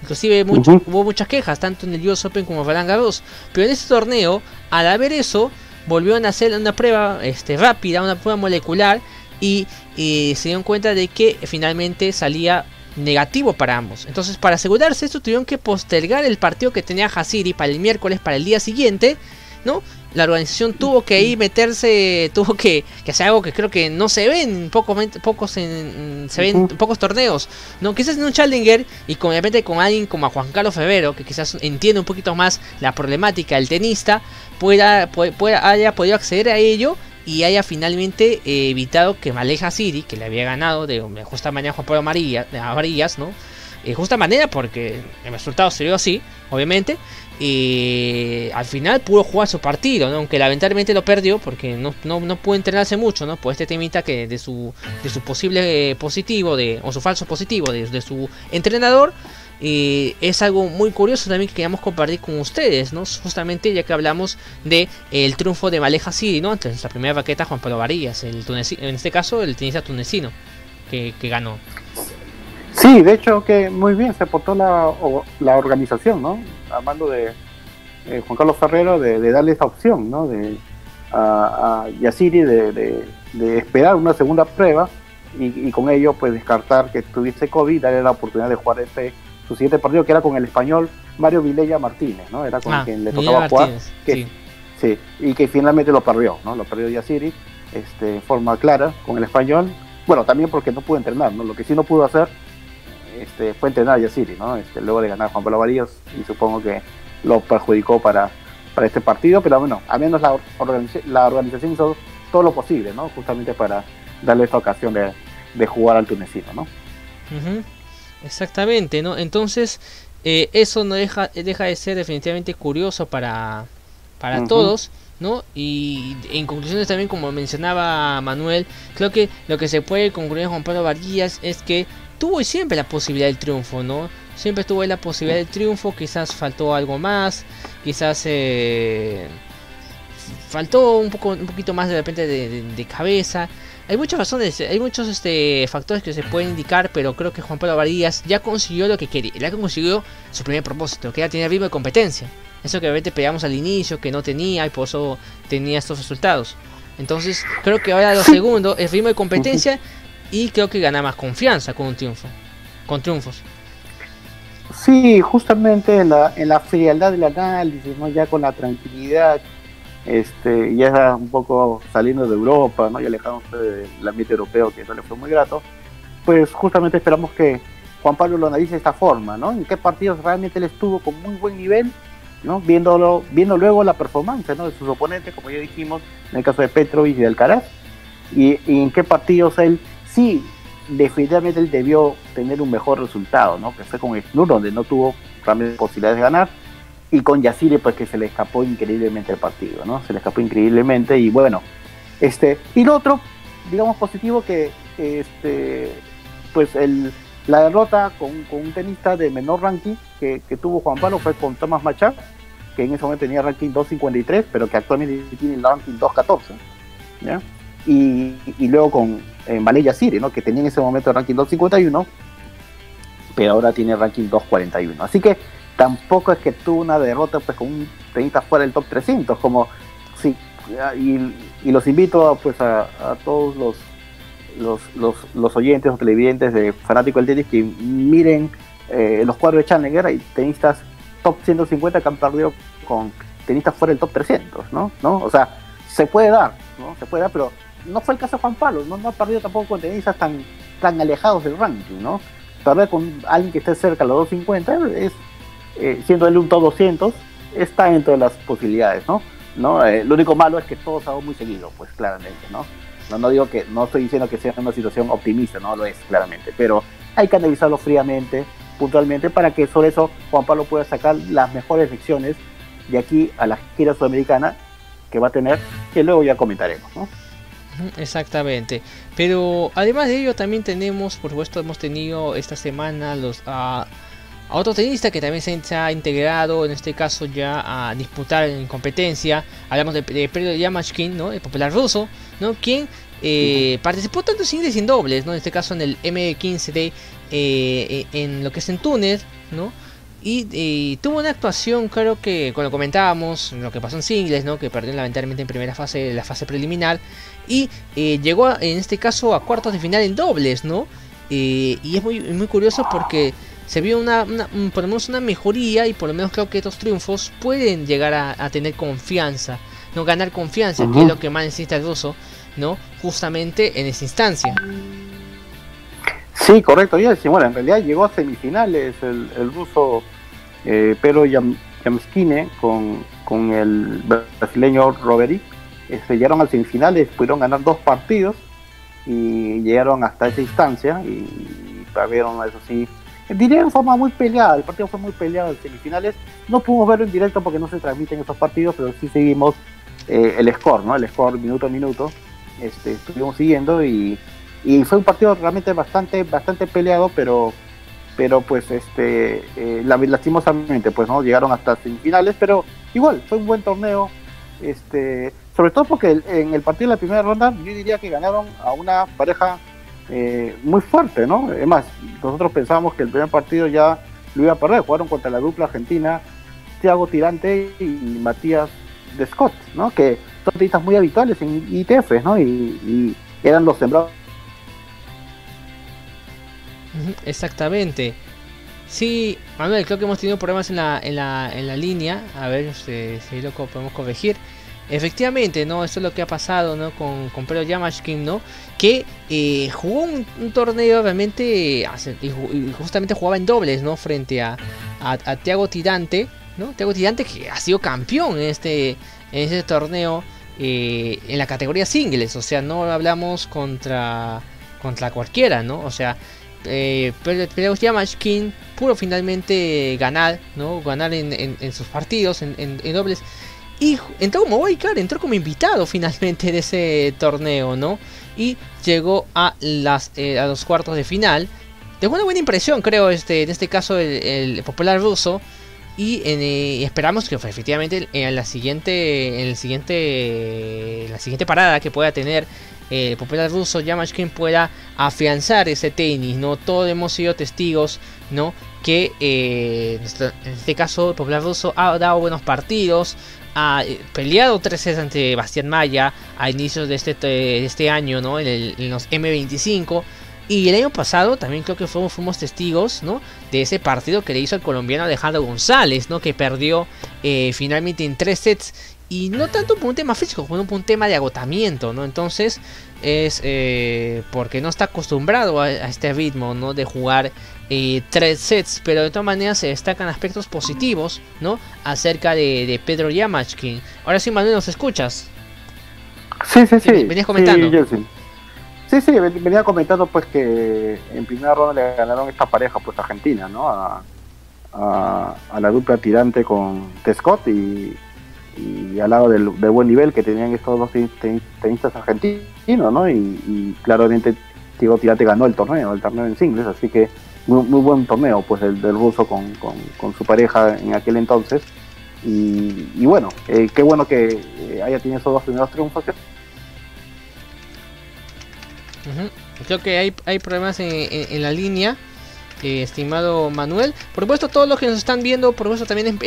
inclusive hubo muchas quejas tanto en el US Open como en Roland Garros pero en este torneo al haber eso volvieron a hacer una prueba este rápida una prueba molecular y, se dieron cuenta de que finalmente salía negativo para ambos. Entonces, para asegurarse esto, tuvieron que postergar el partido que tenía Hasiri para el miércoles, para el día siguiente, ¿no? la organización tuvo que ahí meterse, [laughs] tuvo que, que hacer algo que creo que no se ven en pocos, pocos en, se ven pocos torneos, no quizás en un Challenger y con de repente con alguien como a Juan Carlos Febrero que quizás entiende un poquito más la problemática del tenista, pueda, pueda, haya podido acceder a ello y haya finalmente eh, evitado que Maleja City, que le había ganado de, justa manera Juan Pablo Amarillas, ¿no? De justa manera porque el resultado se dio así, obviamente, y al final pudo jugar su partido, aunque lamentablemente lo perdió porque no, no, pudo entrenarse mucho ¿no? por este temita que de su, de su posible positivo de, o su falso positivo de, su entrenador. Y es algo muy curioso también que queríamos compartir con ustedes, ¿no? Justamente ya que hablamos de el triunfo de Maleja City, ¿no? Ante la primera vaqueta Juan Pablo Varillas, el en este caso el tenista tunecino que, ganó. Sí, de hecho que muy bien se portó la, la organización, ¿no? Hablando de eh, Juan Carlos Ferrero, de, darle esa opción, ¿no? De, a, a de, esperar una segunda prueba y, con ello pues descartar que tuviese COVID, darle la oportunidad de jugar ese su siguiente partido que era con el español Mario Vilella Martínez, ¿no? Era con ah, quien le tocaba jugar. sí. sí. y que finalmente lo perdió, ¿no? Lo perdió Yaciri este, de forma clara con el español. Bueno, también porque no pudo entrenar, ¿no? Lo que sí no pudo hacer este, fue entrenar a Yaciri, ¿no? Este, luego de ganar Juan Pablo Varillas y supongo que lo perjudicó para, para este partido, pero bueno, al menos la, la organización hizo todo lo posible, ¿no? Justamente para darle esta ocasión de, jugar al tunecino, ¿no? Exactamente, ¿no? Entonces, eh, eso no deja, deja de ser definitivamente curioso para, para todos. ¿no? Y en conclusiones también, como mencionaba Manuel, creo que lo que se puede concluir Juan Pablo Varillas es que tuvo siempre la posibilidad del triunfo, ¿no? Siempre tuvo la posibilidad del triunfo, quizás faltó algo más, quizás eh, faltó un poco un poquito más de repente de, cabeza. Hay muchas razones, hay muchos este, factores que se pueden indicar, pero creo que Juan Pablo Varillas ya consiguió lo que quería, ya consiguió su primer propósito, que era tener ritmo de competencia. Eso que repente pegamos al inicio, que no tenía y por eso tenía estos resultados. Entonces, creo que ahora lo [laughs] segundo, el ritmo de competencia y creo que gana más confianza con un triunfo, con triunfos. Sí, justamente en la, en la frialdad del análisis, ¿no? ya con la tranquilidad, este, ya un poco saliendo de Europa, ¿no? ya alejamos del ambiente europeo, que eso le fue muy grato, pues justamente esperamos que Juan Pablo lo analice de esta forma, ¿no? En qué partidos realmente él estuvo con muy buen nivel, ¿no? Viéndolo, viendo luego la performance, ¿no? De sus oponentes, como ya dijimos, en el caso de Petrovic y de Alcaraz, y, y en qué partidos él sí, definitivamente él debió tener un mejor resultado, ¿no? Que fue con el Snur, donde no tuvo realmente posibilidades de ganar, y con Yacire, pues que se le escapó increíblemente el partido, ¿no? Se le escapó increíblemente, y bueno, este, y lo otro, digamos, positivo que, este, pues el, la derrota con, un tenista de menor ranking que, tuvo Juan Pablo fue con Thomas Machar, que en ese momento tenía ranking 253, pero que actualmente tiene el ranking 214, ¿ya? y, luego con eh, Malaya City, ¿no? que tenía en ese momento el ranking 251, pero ahora tiene ranking 241. Así que tampoco es que tuvo una derrota pues con un tenista fuera del top 300, como sí, y, los invito pues a, todos los los, los, oyentes o televidentes de Fanático del Tenis que miren eh, los cuadros de Challenger, hay tenistas top 150 que han perdido con tenistas fuera del top 300, ¿no? ¿no? O sea, se puede dar, ¿no? Se puede dar, pero no fue el caso de Juan Pablo, no, no ha perdido tampoco con tenistas tan, tan alejados del ranking, ¿no? Perder con alguien que esté cerca de los 250 es, eh, siendo él un top 200, está dentro de las posibilidades, ¿no? ¿No? Eh, lo único malo es que todo se ha muy seguido, pues claramente, ¿no? ¿no? Digo que, no estoy diciendo que sea una situación optimista, no lo es, claramente, pero hay que analizarlo fríamente, puntualmente, para que sobre eso Juan Pablo pueda sacar las mejores lecciones de aquí a la gira sudamericana que va a tener, que luego ya comentaremos, ¿no? Exactamente. Pero además de ello también tenemos, por supuesto, hemos tenido esta semana los a, otro tenista que también se ha integrado, en este caso ya a disputar en competencia. Hablamos de, de Pedro Yamashkin, ¿no? el popular ruso, ¿no? quien eh, participó tanto sin y sin dobles, ¿no? en este caso en el M15 de eh, en lo que es en Túnez, ¿no? Y, tuvo una actuación, creo que, cuando comentábamos, lo que pasó en singles, ¿no? que perdió lamentablemente en primera fase, la fase preliminar, y eh, llegó en este caso a cuartos de final en dobles, ¿no? Eh, y es muy, muy curioso porque se vio una, por lo menos una mejoría y por lo menos creo que estos triunfos pueden llegar a, tener confianza. no ganar confianza, que es lo que más necesita el ruso, ¿no? Justamente en esa instancia. Sí, correcto, ya bueno, en realidad llegó a semifinales el, el ruso eh, Pedro Yam, con, con el brasileño Roberic, este, llegaron a semifinales, pudieron ganar dos partidos y llegaron hasta esa instancia y, vieron eso sí diría en forma muy peleada, el partido fue muy peleado en semifinales, no pudimos verlo en directo porque no se transmiten esos partidos, pero sí seguimos eh, el score, ¿no? El score minuto a minuto, este, estuvimos siguiendo y, y fue un partido realmente bastante, bastante peleado, pero pero pues este eh, lastimosamente pues no llegaron hasta semifinales pero igual fue un buen torneo este sobre todo porque en el partido de la primera ronda yo diría que ganaron a una pareja eh, muy fuerte, ¿no? Es más, nosotros pensábamos que el primer partido ya lo iba a perder, jugaron contra la dupla argentina, Thiago Tirante y Matías de Scott, ¿no? Que son tenistas muy habituales en ITF, ¿no? Y, eran los sembrados. Exactamente. Sí, Manuel, creo que hemos tenido problemas en la, en la, en la línea. A ver si, si lo podemos corregir. Efectivamente, ¿no? Eso es lo que ha pasado, ¿no? Con, con Pedro Yamashkin, ¿no? Que eh, jugó un, torneo realmente, y justamente jugaba en dobles, ¿no? Frente a, a, Tiago Tirante, ¿no? Tiago Tirante que ha sido campeón en este, en este torneo eh, en la categoría singles, o sea, no hablamos contra, contra cualquiera, ¿no? O sea, eh, Pedro Yamashkin pudo finalmente ganar, ¿no? Ganar en, en, sus partidos, en, en dobles. Y entró como wildcard, entró como invitado finalmente de ese torneo, ¿no? Y llegó a, las, eh, a los cuartos de final. Dejó una buena impresión, creo, este, en este caso el, popular ruso. Y eh, esperamos que efectivamente en la siguiente, en el siguiente, la siguiente parada que pueda tener el popular ruso Yamashkin pueda afianzar ese tenis, ¿no? Todos hemos sido testigos, ¿no? Que eh, en este caso el popular ruso ha dado buenos partidos, ha eh, peleado tres veces ante Bastián Maya a inicios de este, este año, ¿no? En, los M25. Y el año pasado también creo que fuimos, testigos, ¿no? De ese partido que le hizo al colombiano Alejandro González, ¿no? Que perdió eh, finalmente en tres sets. Y no tanto por un tema físico, sino por un tema de agotamiento, ¿no? Entonces es eh, porque no está acostumbrado a, este ritmo, ¿no? De jugar eh, tres sets, pero de todas maneras se destacan aspectos positivos, ¿no? Acerca de, Pedro Yamachkin. Ahora sí, Manuel, ¿nos escuchas? Sí, sí, sí. Venías comentando. Sí, sí, venía comentando pues que en primera ronda le ganaron esta pareja pues Argentina, ¿no? A, la dupla tirante con Tescott y, y al lado del, buen nivel que tenían estos dos tenistas argentinos, ¿no? Y, y claramente Diego Tirante ganó el torneo, el torneo en singles, así que muy, buen torneo pues el del ruso con, su pareja en aquel entonces y, bueno eh, qué bueno que eh, haya tenido esos dos primeros triunfos creo que hay, hay problemas en, la línea eh, estimado Manuel. Por supuesto, todos los que nos están viendo, por supuesto, también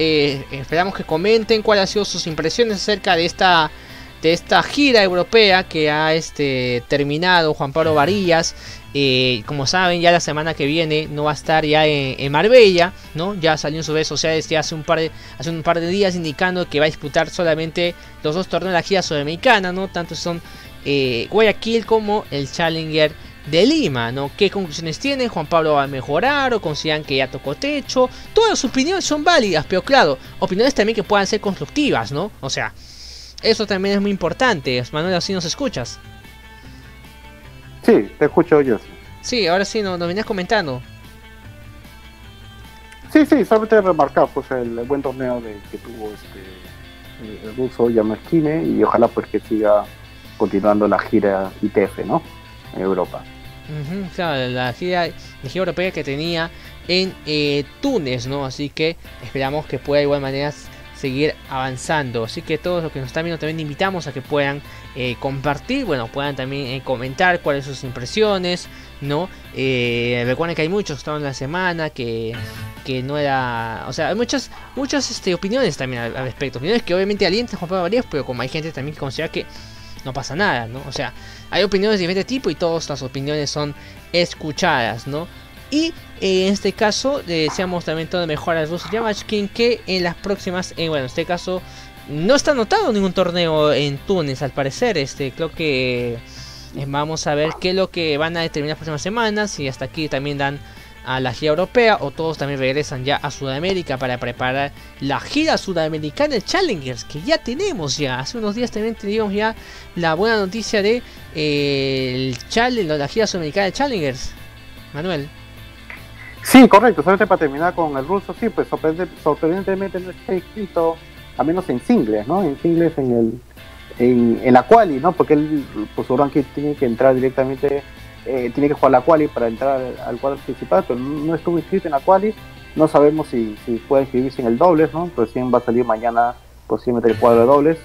esperamos que comenten cuáles han sido sus impresiones acerca de esta de esta gira europea que ha este, terminado Juan Pablo Varillas. Eh, como saben, ya la semana que viene no va a estar ya en, Marbella, ¿no? Ya salió en sus redes sociales ya hace un par de, hace un par de días indicando que va a disputar solamente los dos torneos de la gira sudamericana, ¿no? Tanto son eh, Guayaquil como el Challenger de Lima, ¿no? ¿Qué conclusiones tienen? Juan Pablo va a mejorar o consideran que ya tocó techo. Todas sus opiniones son válidas, pero claro, opiniones también que puedan ser constructivas, ¿no? O sea, eso también es muy importante. Manuel, así nos escuchas. Sí, te escucho yo. Sí, ahora sí, nos, venías comentando. Sí, sí, solamente remarcar pues el, buen torneo de, que tuvo este el ruso Yamaskine y ojalá pues que siga continuando la gira ITF, ¿no? En Europa. claro, la gira, la gira europea que tenía en eh, Túnez, ¿no? Así que esperamos que pueda de igual manera seguir avanzando. Así que todos los que nos están viendo también invitamos a que puedan eh, compartir, bueno, puedan también eh, comentar cuáles son sus impresiones, ¿no? Eh, recuerden que hay muchos que estaban la semana, que, que no era... O sea, hay muchas, muchas este, opiniones también al, respecto. Opiniones que obviamente alientan Juan Pablo Varías, pero como hay gente también que considera que no pasa nada, ¿no? O sea, hay opiniones de diferente tipo y todas las opiniones son escuchadas, ¿no? Y eh, en este caso, deseamos también todo mejor al ruso Yamachkin que en las próximas, eh, bueno, en este caso no está anotado ningún torneo en Túnez, al parecer. Este, creo que eh, vamos a ver qué es lo que van a determinar las próximas semanas. Y hasta aquí también dan a la gira europea o todos también regresan ya a Sudamérica para preparar la gira sudamericana de Challengers que ya tenemos ya. Hace unos días también teníamos ya la buena noticia de eh, el challenge, la gira sudamericana de Challengers. Manuel. Sí, correcto. Solamente para terminar con el ruso, sí, pues sorprendentemente no está inscrito, al menos en singles, ¿no? En singles en el en, la quali, ¿no? Porque él, pues su ranking tiene que entrar directamente eh, tiene que jugar la quali para entrar al cuadro principal, pero no estuvo inscrito en la quali. No sabemos si, si puede inscribirse en el dobles, ¿no? Recién va a salir mañana posiblemente el cuadro de dobles.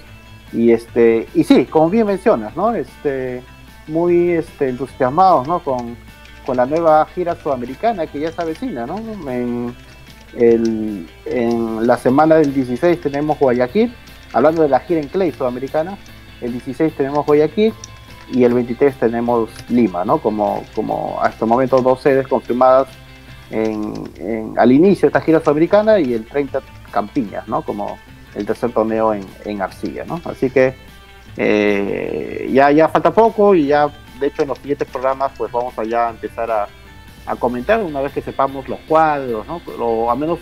Y este, y sí, como bien mencionas, ¿no? Este, muy este, entusiasmados, ¿no? Con, con la nueva gira sudamericana que ya se avecina, ¿no? En, en la semana del 16 tenemos Guayaquil, hablando de la gira en Clay sudamericana, el 16 tenemos Guayaquil, y el 23 tenemos Lima, ¿no? Como, como hasta el momento dos sedes confirmadas en, al inicio de esta gira sudamericana y el 30 Campiñas, ¿no? Como el tercer torneo en, en Arcilla, ¿no? Así que eh, ya, ya falta poco y ya, de hecho, en los siguientes programas pues vamos a ya empezar a, a comentar una vez que sepamos los cuadros, ¿no? O al menos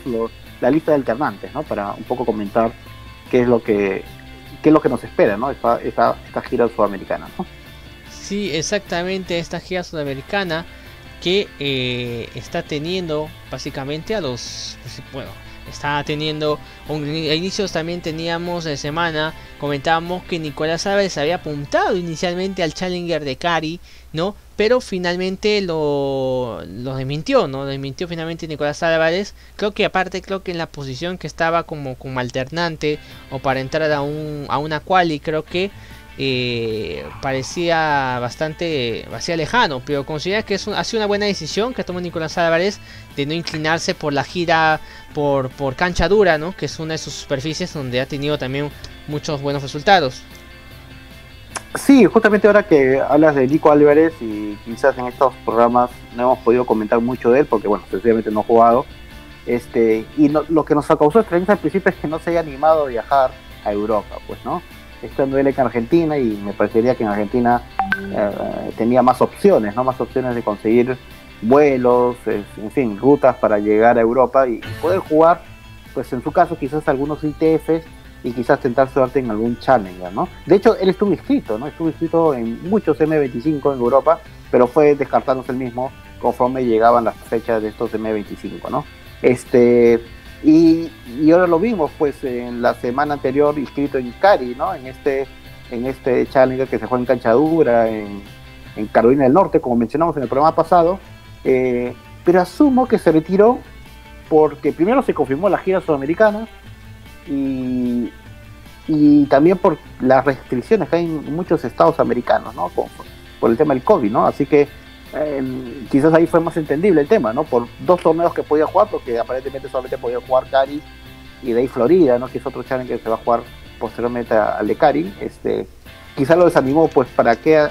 la lista de alternantes, ¿no? Para un poco comentar qué es lo que qué es lo que nos espera, ¿no? Esta, esta, esta gira sudamericana, ¿no? Sí, exactamente esta gira sudamericana que eh, está teniendo básicamente a los... Pues, bueno, está teniendo... A inicios también teníamos de semana, comentábamos que Nicolás Álvarez había apuntado inicialmente al Challenger de Cari, ¿no? Pero finalmente lo, lo desmintió, ¿no? Desmintió finalmente Nicolás Álvarez. Creo que aparte, creo que en la posición que estaba como, como alternante o para entrar a, un, a una quali, creo que eh, parecía bastante lejano, pero considera que es ha sido una buena decisión que tomó Nicolás Álvarez de no inclinarse por la gira por, por cancha dura, ¿no? que es una de sus superficies donde ha tenido también muchos buenos resultados. Sí, justamente ahora que hablas de Nico Álvarez y quizás en estos programas no hemos podido comentar mucho de él porque bueno, sencillamente no ha jugado. Este, y lo que nos causó extrañeza al principio es que no se haya animado a viajar a Europa, pues, ¿no? Estando él en Argentina y me parecería que en Argentina eh, tenía más opciones, ¿no? Más opciones de conseguir vuelos, en fin, rutas para llegar a Europa y poder jugar, pues en su caso quizás algunos ITFs y quizás tentar suerte en algún Challenger, ¿no? De hecho, él estuvo inscrito, ¿no? Estuvo inscrito en muchos M25 en Europa, pero fue descartándose el mismo conforme llegaban las fechas de estos M25, ¿no? Este, y, ahora lo vimos, pues, en la semana anterior inscrito en Cari, ¿no? En este, en este Challenger que se juega en canchadura, en, en Carolina del Norte, como mencionamos en el programa pasado. Eh, pero asumo que se retiró porque primero se confirmó la gira sudamericana y, y también por las restricciones que hay en muchos estados americanos, ¿no? Por, por el tema del COVID, ¿no? Así que quizás ahí fue más entendible el tema, ¿no? Por dos torneos que podía jugar, porque aparentemente solamente podía jugar Cari y de ahí Florida, ¿no? Que es otro challenge que se va a jugar posteriormente al de Cari. Este, quizás lo desanimó, pues, para qué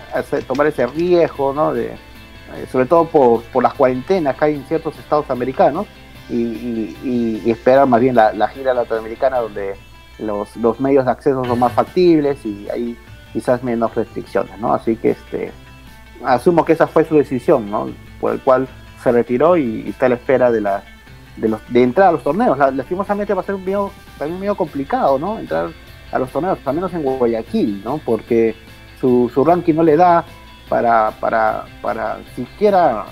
tomar ese riesgo, ¿no? De, eh, sobre todo por, por, las cuarentenas que hay en ciertos estados americanos y, esperar más bien la, gira latinoamericana donde los, los medios de acceso son más factibles y hay quizás menos restricciones, ¿no? Así que este asumo que esa fue su decisión, ¿no? Por el cual se retiró y, está a la espera de la de, los, de entrar a los torneos. lastimosamente va a ser un medio, también medio complicado, ¿no? Entrar a los torneos, al menos en Guayaquil, ¿no? Porque su, su ranking no le da para, para, para siquiera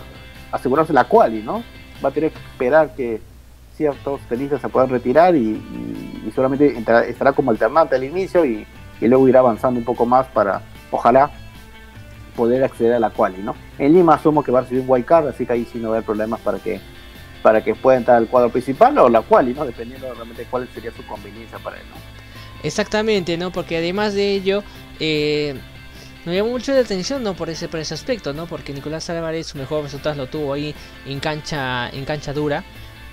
asegurarse la quali, ¿no? Va a tener que esperar que ciertos tenistas se puedan retirar y, solamente estará como alternante al inicio y, y luego irá avanzando un poco más para, ojalá, poder acceder a la quali, ¿no? En Lima asumo que va a recibir un card, así que ahí sí no va a haber problemas para que para que pueda entrar al cuadro principal o la quali, ¿no? Dependiendo de realmente cuál sería su conveniencia para él, ¿no? Exactamente, ¿no? Porque además de ello, eh, me llamó mucho la atención, ¿no? Por ese, por ese aspecto, ¿no? Porque Nicolás Álvarez su mejor resultado lo tuvo ahí en cancha, en cancha dura.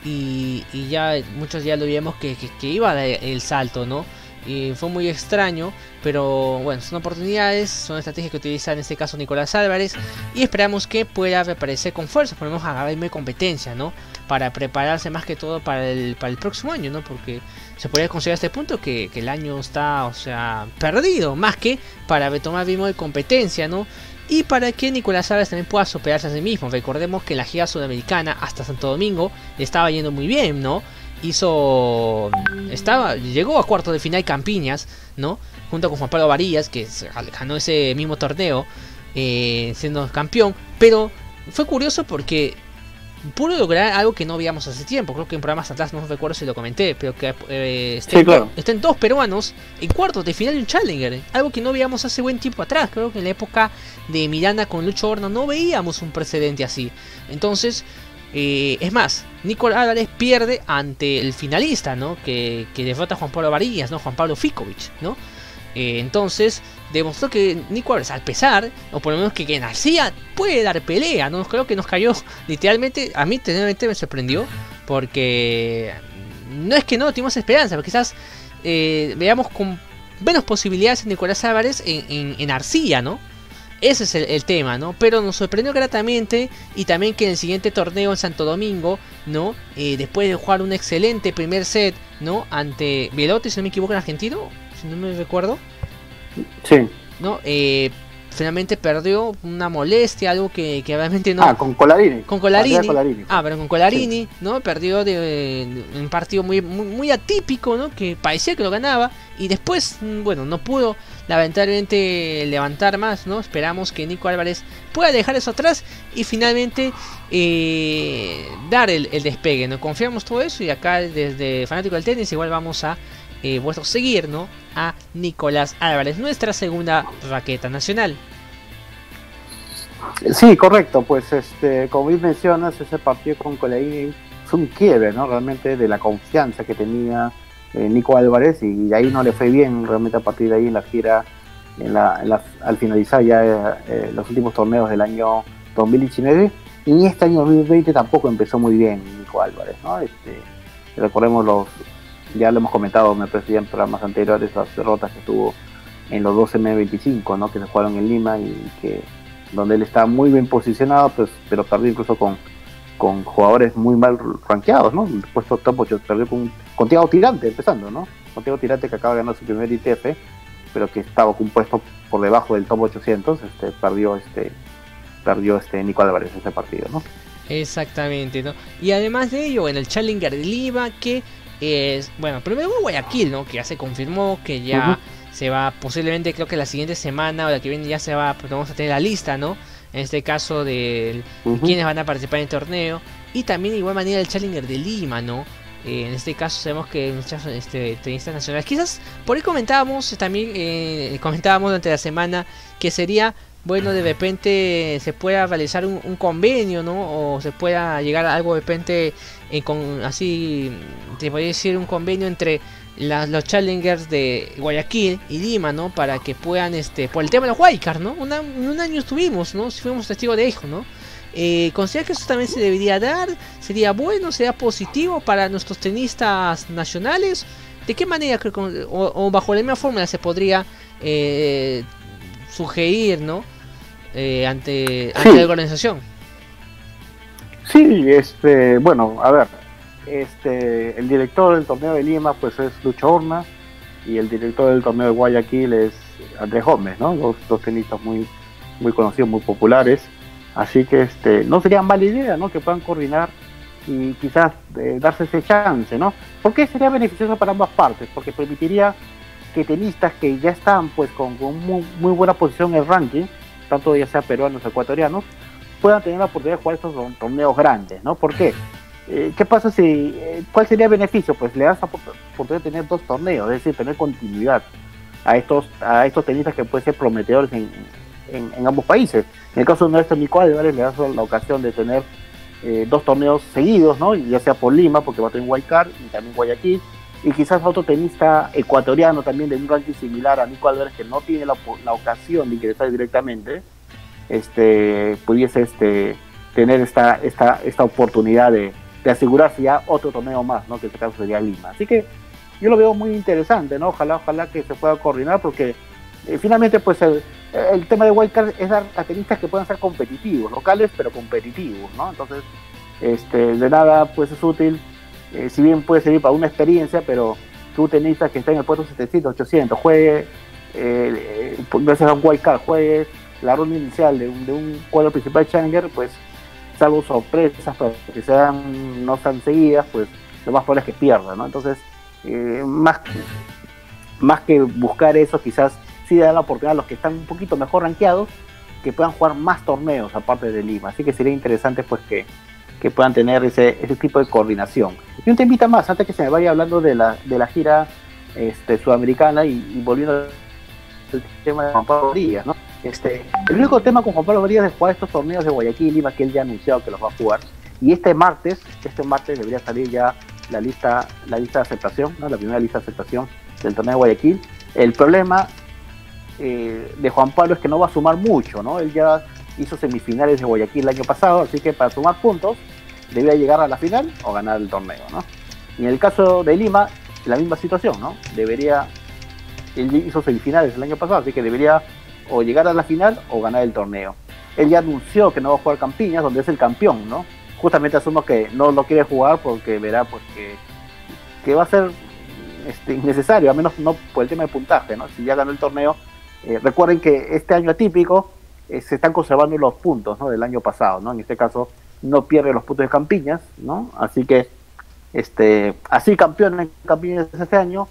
Y, ya muchos ya lo vimos que, que, iba el salto, ¿no? Y fue muy extraño, pero bueno, son oportunidades, son estrategias que utiliza en este caso Nicolás Álvarez y esperamos que pueda reaparecer con fuerza, por lo menos agarrarme competencia, ¿no? Para prepararse más que todo para el, para el próximo año, ¿no? Porque se podría considerar este punto que, el año está, o sea, perdido, más que para retomar ritmo de competencia, ¿no? Y para que Nicolás Álvarez también pueda superarse a sí mismo. Recordemos que la gira sudamericana hasta Santo Domingo estaba yendo muy bien, ¿no? Hizo estaba llegó a cuarto de final Campiñas no junto con Juan Pablo Varillas que ganó ese mismo torneo eh, siendo campeón. Pero fue curioso porque pudo lograr algo que no veíamos hace tiempo. Creo que en programas atrás no recuerdo si lo comenté pero que eh, estén, dos peruanos en cuartos de final de un Challenger algo que no veíamos hace buen tiempo atrás. Creo que en la época de Miranda con Lucho Horno no veíamos un precedente así. Entonces eh, es más, Nicolás Álvarez pierde ante el finalista, ¿no? Que, que derrota a Juan Pablo Varillas, ¿no? Juan Pablo Fikovic, ¿no? Eh, entonces, demostró que Nico Álvarez, al pesar, o por lo menos que, que nacía, puede dar pelea, ¿no? Creo que nos cayó [laughs] literalmente, a mí realmente me sorprendió, porque no es que no tuvimos esperanza, pero quizás eh, veamos con menos posibilidades en Nicolás Álvarez en, en, en Arcilla, ¿no? Ese es el, tema, ¿no? Pero nos sorprendió gratamente y también que en el siguiente torneo en Santo Domingo, ¿no? Eh, después de jugar un excelente primer set, ¿no? Ante Velote, si no me equivoco, en argentino, si no me recuerdo. Sí. ¿No? Eh, finalmente perdió una molestia, algo que, realmente no. Ah, con Colarini. Con Colarini. Ah, pero con Colarini, ¿no? Perdió de, un partido muy, muy, atípico, ¿no? Que parecía que lo ganaba y después, mm, bueno, no pudo lamentablemente levantar más, ¿no? Esperamos que Nico Álvarez pueda dejar eso atrás y finalmente eh, dar el, el, despegue, ¿no? Confiamos todo eso y acá desde Fanático del Tenis igual vamos a eh, seguir ¿no? a Nicolás Álvarez, nuestra segunda raqueta nacional. Sí, correcto, pues este, como bien mencionas, ese partido con Coleini fue un quiebre, ¿no? Realmente de la confianza que tenía eh, Nico Álvarez y ahí no le fue bien realmente a partir de ahí en la gira, en la, al finalizar ya eh, los últimos torneos del año 2019 y este año 2020 tampoco empezó muy bien Nico Álvarez, ¿no? Este, recordemos los, ya lo hemos comentado, me parece en programas anteriores, las derrotas que tuvo en los 12 M25, ¿no? que se jugaron en Lima y que donde él está muy bien posicionado, pues, pero perdió incluso con, con jugadores muy mal rankeados, ¿no? Puesto top 8, perdió con, con Tiago Tirante empezando, ¿no? Con Tiago Tirante que acaba de ganar su primer ITF, pero que estaba con un puesto por debajo del top 800, este, perdió este perdió este Nico Álvarez ese partido, ¿no? Exactamente, ¿no? Y además de ello, en el Challenger de Lima, que es, bueno, primero Guayaquil, ¿no? Que ya se confirmó que ya se va, posiblemente creo que la siguiente semana o la que viene ya se va, pues vamos a tener la lista, ¿no? En este caso de quienes van a participar en el torneo. Y también de igual manera el Challenger de Lima, ¿no? Eh, en este caso sabemos que muchas este, tenistas nacionales, quizás por ahí comentábamos, también eh, comentábamos durante la semana que sería bueno, de repente se pueda realizar un, convenio, ¿no? O se pueda llegar a algo de repente eh, con así, te podría decir un convenio entre los challengers de Guayaquil y Lima, ¿no? Para que puedan, este, por el tema de los Wildcards, ¿no? un año estuvimos, ¿no? Si fuimos testigos de eso, ¿no? Eh, ¿Considera que eso también se debería dar? ¿Sería bueno? ¿Sería positivo para nuestros tenistas nacionales? ¿De qué manera, o, bajo la misma fórmula se podría eh, sugerir, ¿no? Eh, ante, la organización. Sí, este, bueno, a ver, este, el director del torneo de Lima, pues es Lucho Horna, y el director del torneo de Guayaquil es Andrés Gómez, ¿no? Dos, dos tenistas muy, muy conocidos, muy populares. Así que este, no sería mala idea, ¿no? Que puedan coordinar y quizás eh, darse ese chance, ¿no? Porque sería beneficioso para ambas partes, porque permitiría que tenistas que ya están pues con, muy, buena posición en el ranking, tanto ya sea peruanos o ecuatorianos, puedan tener la oportunidad de jugar estos torneos grandes, ¿no? ¿Por qué? Eh, ¿Qué pasa si, eh, cuál sería el beneficio? Pues le das la oportunidad de tener dos torneos, es decir, tener continuidad a estos, a estos tenistas que pueden ser prometedores en, en, ambos países. En el caso de nuestro Nico Álvarez le das la ocasión de tener eh, dos torneos seguidos, ¿no? Ya sea por Lima, porque va a tener Guaycar y también Guayaquil, y quizás otro tenista ecuatoriano también de un ranking similar a Nico Álvarez que no tiene la, ocasión de ingresar directamente, este, pudiese este, tener esta, esta, esta oportunidad de, asegurarse ya otro torneo más, ¿no? que en este caso sería Lima. Así que yo lo veo muy interesante, ¿no? Ojalá, ojalá que se pueda coordinar porque eh, finalmente pues el, tema de wildcard es dar a tenistas que puedan ser competitivos, locales pero competitivos, ¿no? Entonces, este, de nada pues es útil, eh, si bien puede servir para una experiencia, pero tú tenista que está en el puesto 700, 800, juegue, eh, gracias a un wildcard, juegue la ronda inicial de un, de un cuadro principal Challenger, pues salvo sorpresas, pero que sean no tan seguidas, pues lo más probable es que pierda, ¿no? Entonces, eh, más, más que buscar eso, quizás sí da la oportunidad a los que están un poquito mejor rankeados que puedan jugar más torneos aparte de Lima. Así que sería interesante pues que, que puedan tener ese, ese tipo de coordinación. Y un temita más, antes que se me vaya hablando de la, de la gira este, sudamericana y, volviendo al tema de Juan Pablo Díaz, ¿no? Este, el único tema con Juan Pablo Díaz es jugar estos torneos de Guayaquil y Lima que él ya ha anunciado que los va a jugar. Y este martes, este martes debería salir ya la lista, la lista de aceptación, la primera lista de aceptación del torneo de Guayaquil. El problema eh, de Juan Pablo es que no va a sumar mucho, ¿no? Él ya hizo semifinales de Guayaquil el año pasado, así que para sumar puntos debía llegar a la final o ganar el torneo, ¿no? Y en el caso de Lima, la misma situación, ¿no? Debería, él hizo semifinales el año pasado, así que debería o llegar a la final o ganar el torneo. Él ya anunció que no va a jugar Campiñas, donde es el campeón, ¿no? justamente asumo que no lo quiere jugar porque verá pues que, va a ser este, innecesario, al menos no por el tema de puntaje, ¿no? Si ya ganó el torneo, eh, recuerden que este año atípico eh, se están conservando los puntos ¿no? del año pasado, ¿no? En este caso no pierde los puntos de Campiñas, ¿no? Así que este, así campeón en Campiñas este año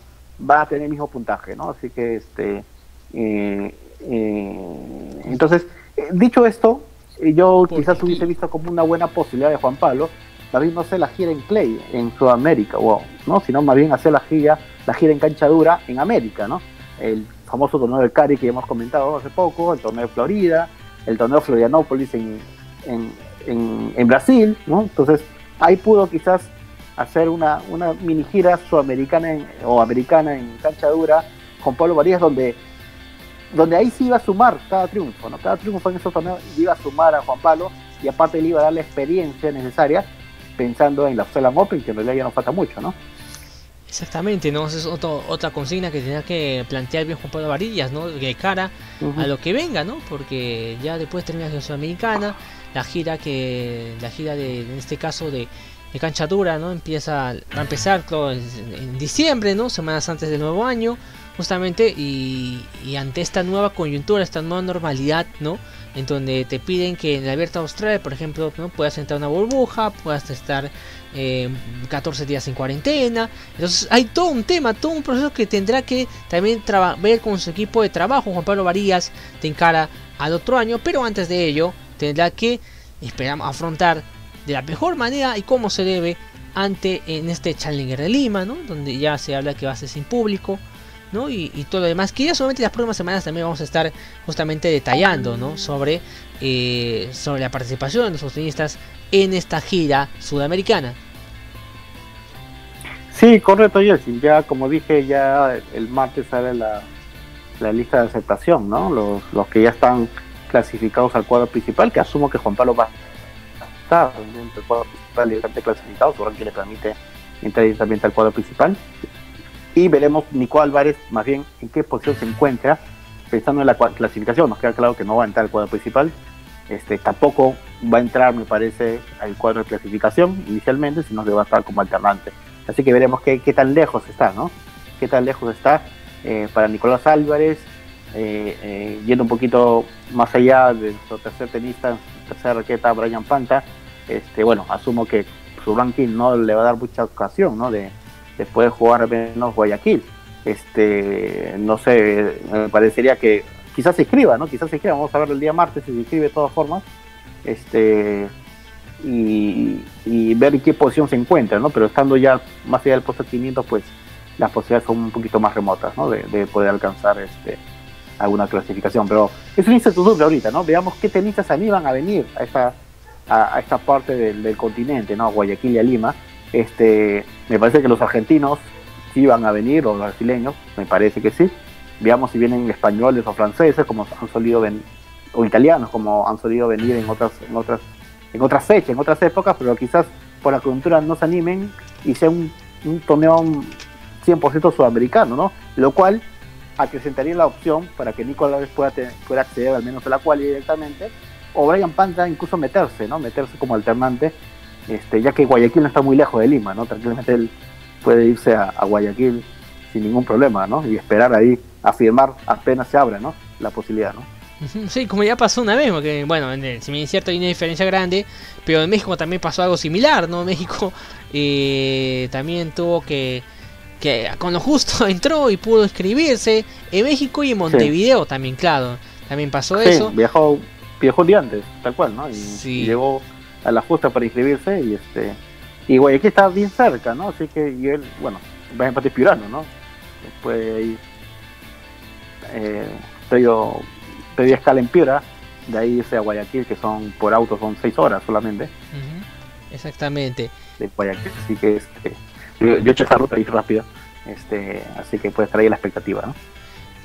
va a tener el mismo puntaje, ¿no? Así que este eh, entonces, dicho esto, yo quizás hubiese visto como una buena posibilidad de Juan Pablo, también no hacer la gira en Clay, en Sudamérica, wow, ¿no? sino más bien hacer la gira, la gira en cancha dura en América, ¿no? El famoso torneo de Cari que hemos comentado hace poco, el torneo de Florida, el torneo de Florianópolis en, en, en, Brasil, ¿no? Entonces ahí pudo quizás hacer una, una mini gira sudamericana o americana en cancha dura con Pablo Varías donde donde ahí sí iba a sumar cada triunfo, ¿no? Cada triunfo en esos torneos iba a sumar a Juan Pablo y aparte le iba a dar la experiencia necesaria pensando en la Australian Open, que en realidad ya no falta mucho, ¿no? Exactamente, ¿no? Esa es otra consigna que tenía que plantear bien Juan Pablo Varillas, ¿no? De cara a lo que venga, ¿no? Porque ya después termina la Sudamericana, la gira que, la gira de, en este caso de, de cancha dura, ¿no? Empieza, va a empezar en, en, diciembre, ¿no? Semanas antes del nuevo año justamente y, ante esta nueva coyuntura, esta nueva normalidad, ¿no? En donde te piden que en la abierta Australia, por ejemplo, ¿no? puedas entrar a una burbuja, puedas estar 14 eh, días en cuarentena. Entonces hay todo un tema, todo un proceso que tendrá que también ver con su equipo de trabajo. Juan Pablo Varías de encara al otro año, pero antes de ello tendrá que esperamos afrontar de la mejor manera y como se debe ante en este Challenger de Lima, ¿no? Donde ya se habla que va a ser sin público, ¿no? Y, todo lo demás. Que ya solamente las próximas semanas también vamos a estar justamente detallando, ¿no? Sobre, eh, sobre la participación de los sostenistas en esta gira sudamericana. Sí, correcto, Jessy. Ya, como dije, ya el martes sale la, la lista de aceptación, ¿no? Los, los que ya están clasificados al cuadro principal, que asumo que Juan Pablo va a estar en el cuadro principal directamente clasificado, su que le permite entrar directamente al cuadro principal y veremos Nico Álvarez más bien en qué posición se encuentra pensando en la clasificación. Nos queda claro que no va a entrar al cuadro principal. Este, tampoco va a entrar, me parece, al cuadro de clasificación inicialmente, sino que va a estar como alternante. Así que veremos qué, tan lejos está, ¿no? Qué tan lejos está eh, para Nicolás Álvarez, eh, eh, yendo un poquito más allá de su tercer tenista, tercera raqueta, Brian Panta. Este, bueno, asumo que su ranking no le va a dar mucha ocasión, ¿no? De, después de jugar menos Guayaquil. Este, no sé, me parecería que quizás se inscriba, ¿no? Quizás se inscriba, vamos a ver el día martes si se inscribe de todas formas. Este, y, ver en qué posición se encuentra, ¿no? Pero estando ya más allá del puesto 500, pues las posibilidades son un poquito más remotas, ¿no? De, poder alcanzar este, alguna clasificación. Pero es un incertidumbre ahorita, ¿no? Veamos qué tenistas animan a venir a esta, a, esta parte del, del, continente, ¿no? Guayaquil y a Lima este, me parece que los argentinos sí van a venir, o brasileños, me parece que sí. Veamos si vienen españoles o franceses, como han solido venir, o italianos, como han solido venir en otras, en otras, en otras fechas, en otras épocas, pero quizás por la coyuntura no se animen y sea un, torneo 100% sudamericano, ¿no? Lo cual acrecentaría la opción para que Nicolás pueda, pueda acceder al menos a la cual directamente, o Brian Panta incluso meterse, ¿no? Meterse como alternante, este, ya que Guayaquil no está muy lejos de Lima, ¿no? Tranquilamente él puede irse a, Guayaquil sin ningún problema, ¿no? Y esperar ahí a firmar apenas se abra, ¿no? La posibilidad, ¿no? Sí, como ya pasó una vez, porque bueno, si me es cierto hay una diferencia grande, pero en México también pasó algo similar, ¿no? [laughs] México eh, también tuvo que, que con lo justo [laughs] entró y pudo inscribirse en México y en Montevideo también, claro, también pasó sí, eso. Viajó, viajó un día antes, tal cual, ¿no? Y, llegó a la justa para inscribirse y este y Guayaquil está bien cerca, ¿no? Así que y él, bueno, va a empate Pirano, ¿no? Puede ir eh, pedí escala en Piedra, de ahí irse a Guayaquil, que son por auto son seis horas solamente. Exactamente. De Guayaquil, así que este, yo, he hecho esta ruta ahí rápida, este, así que puede estar ahí la expectativa, ¿no?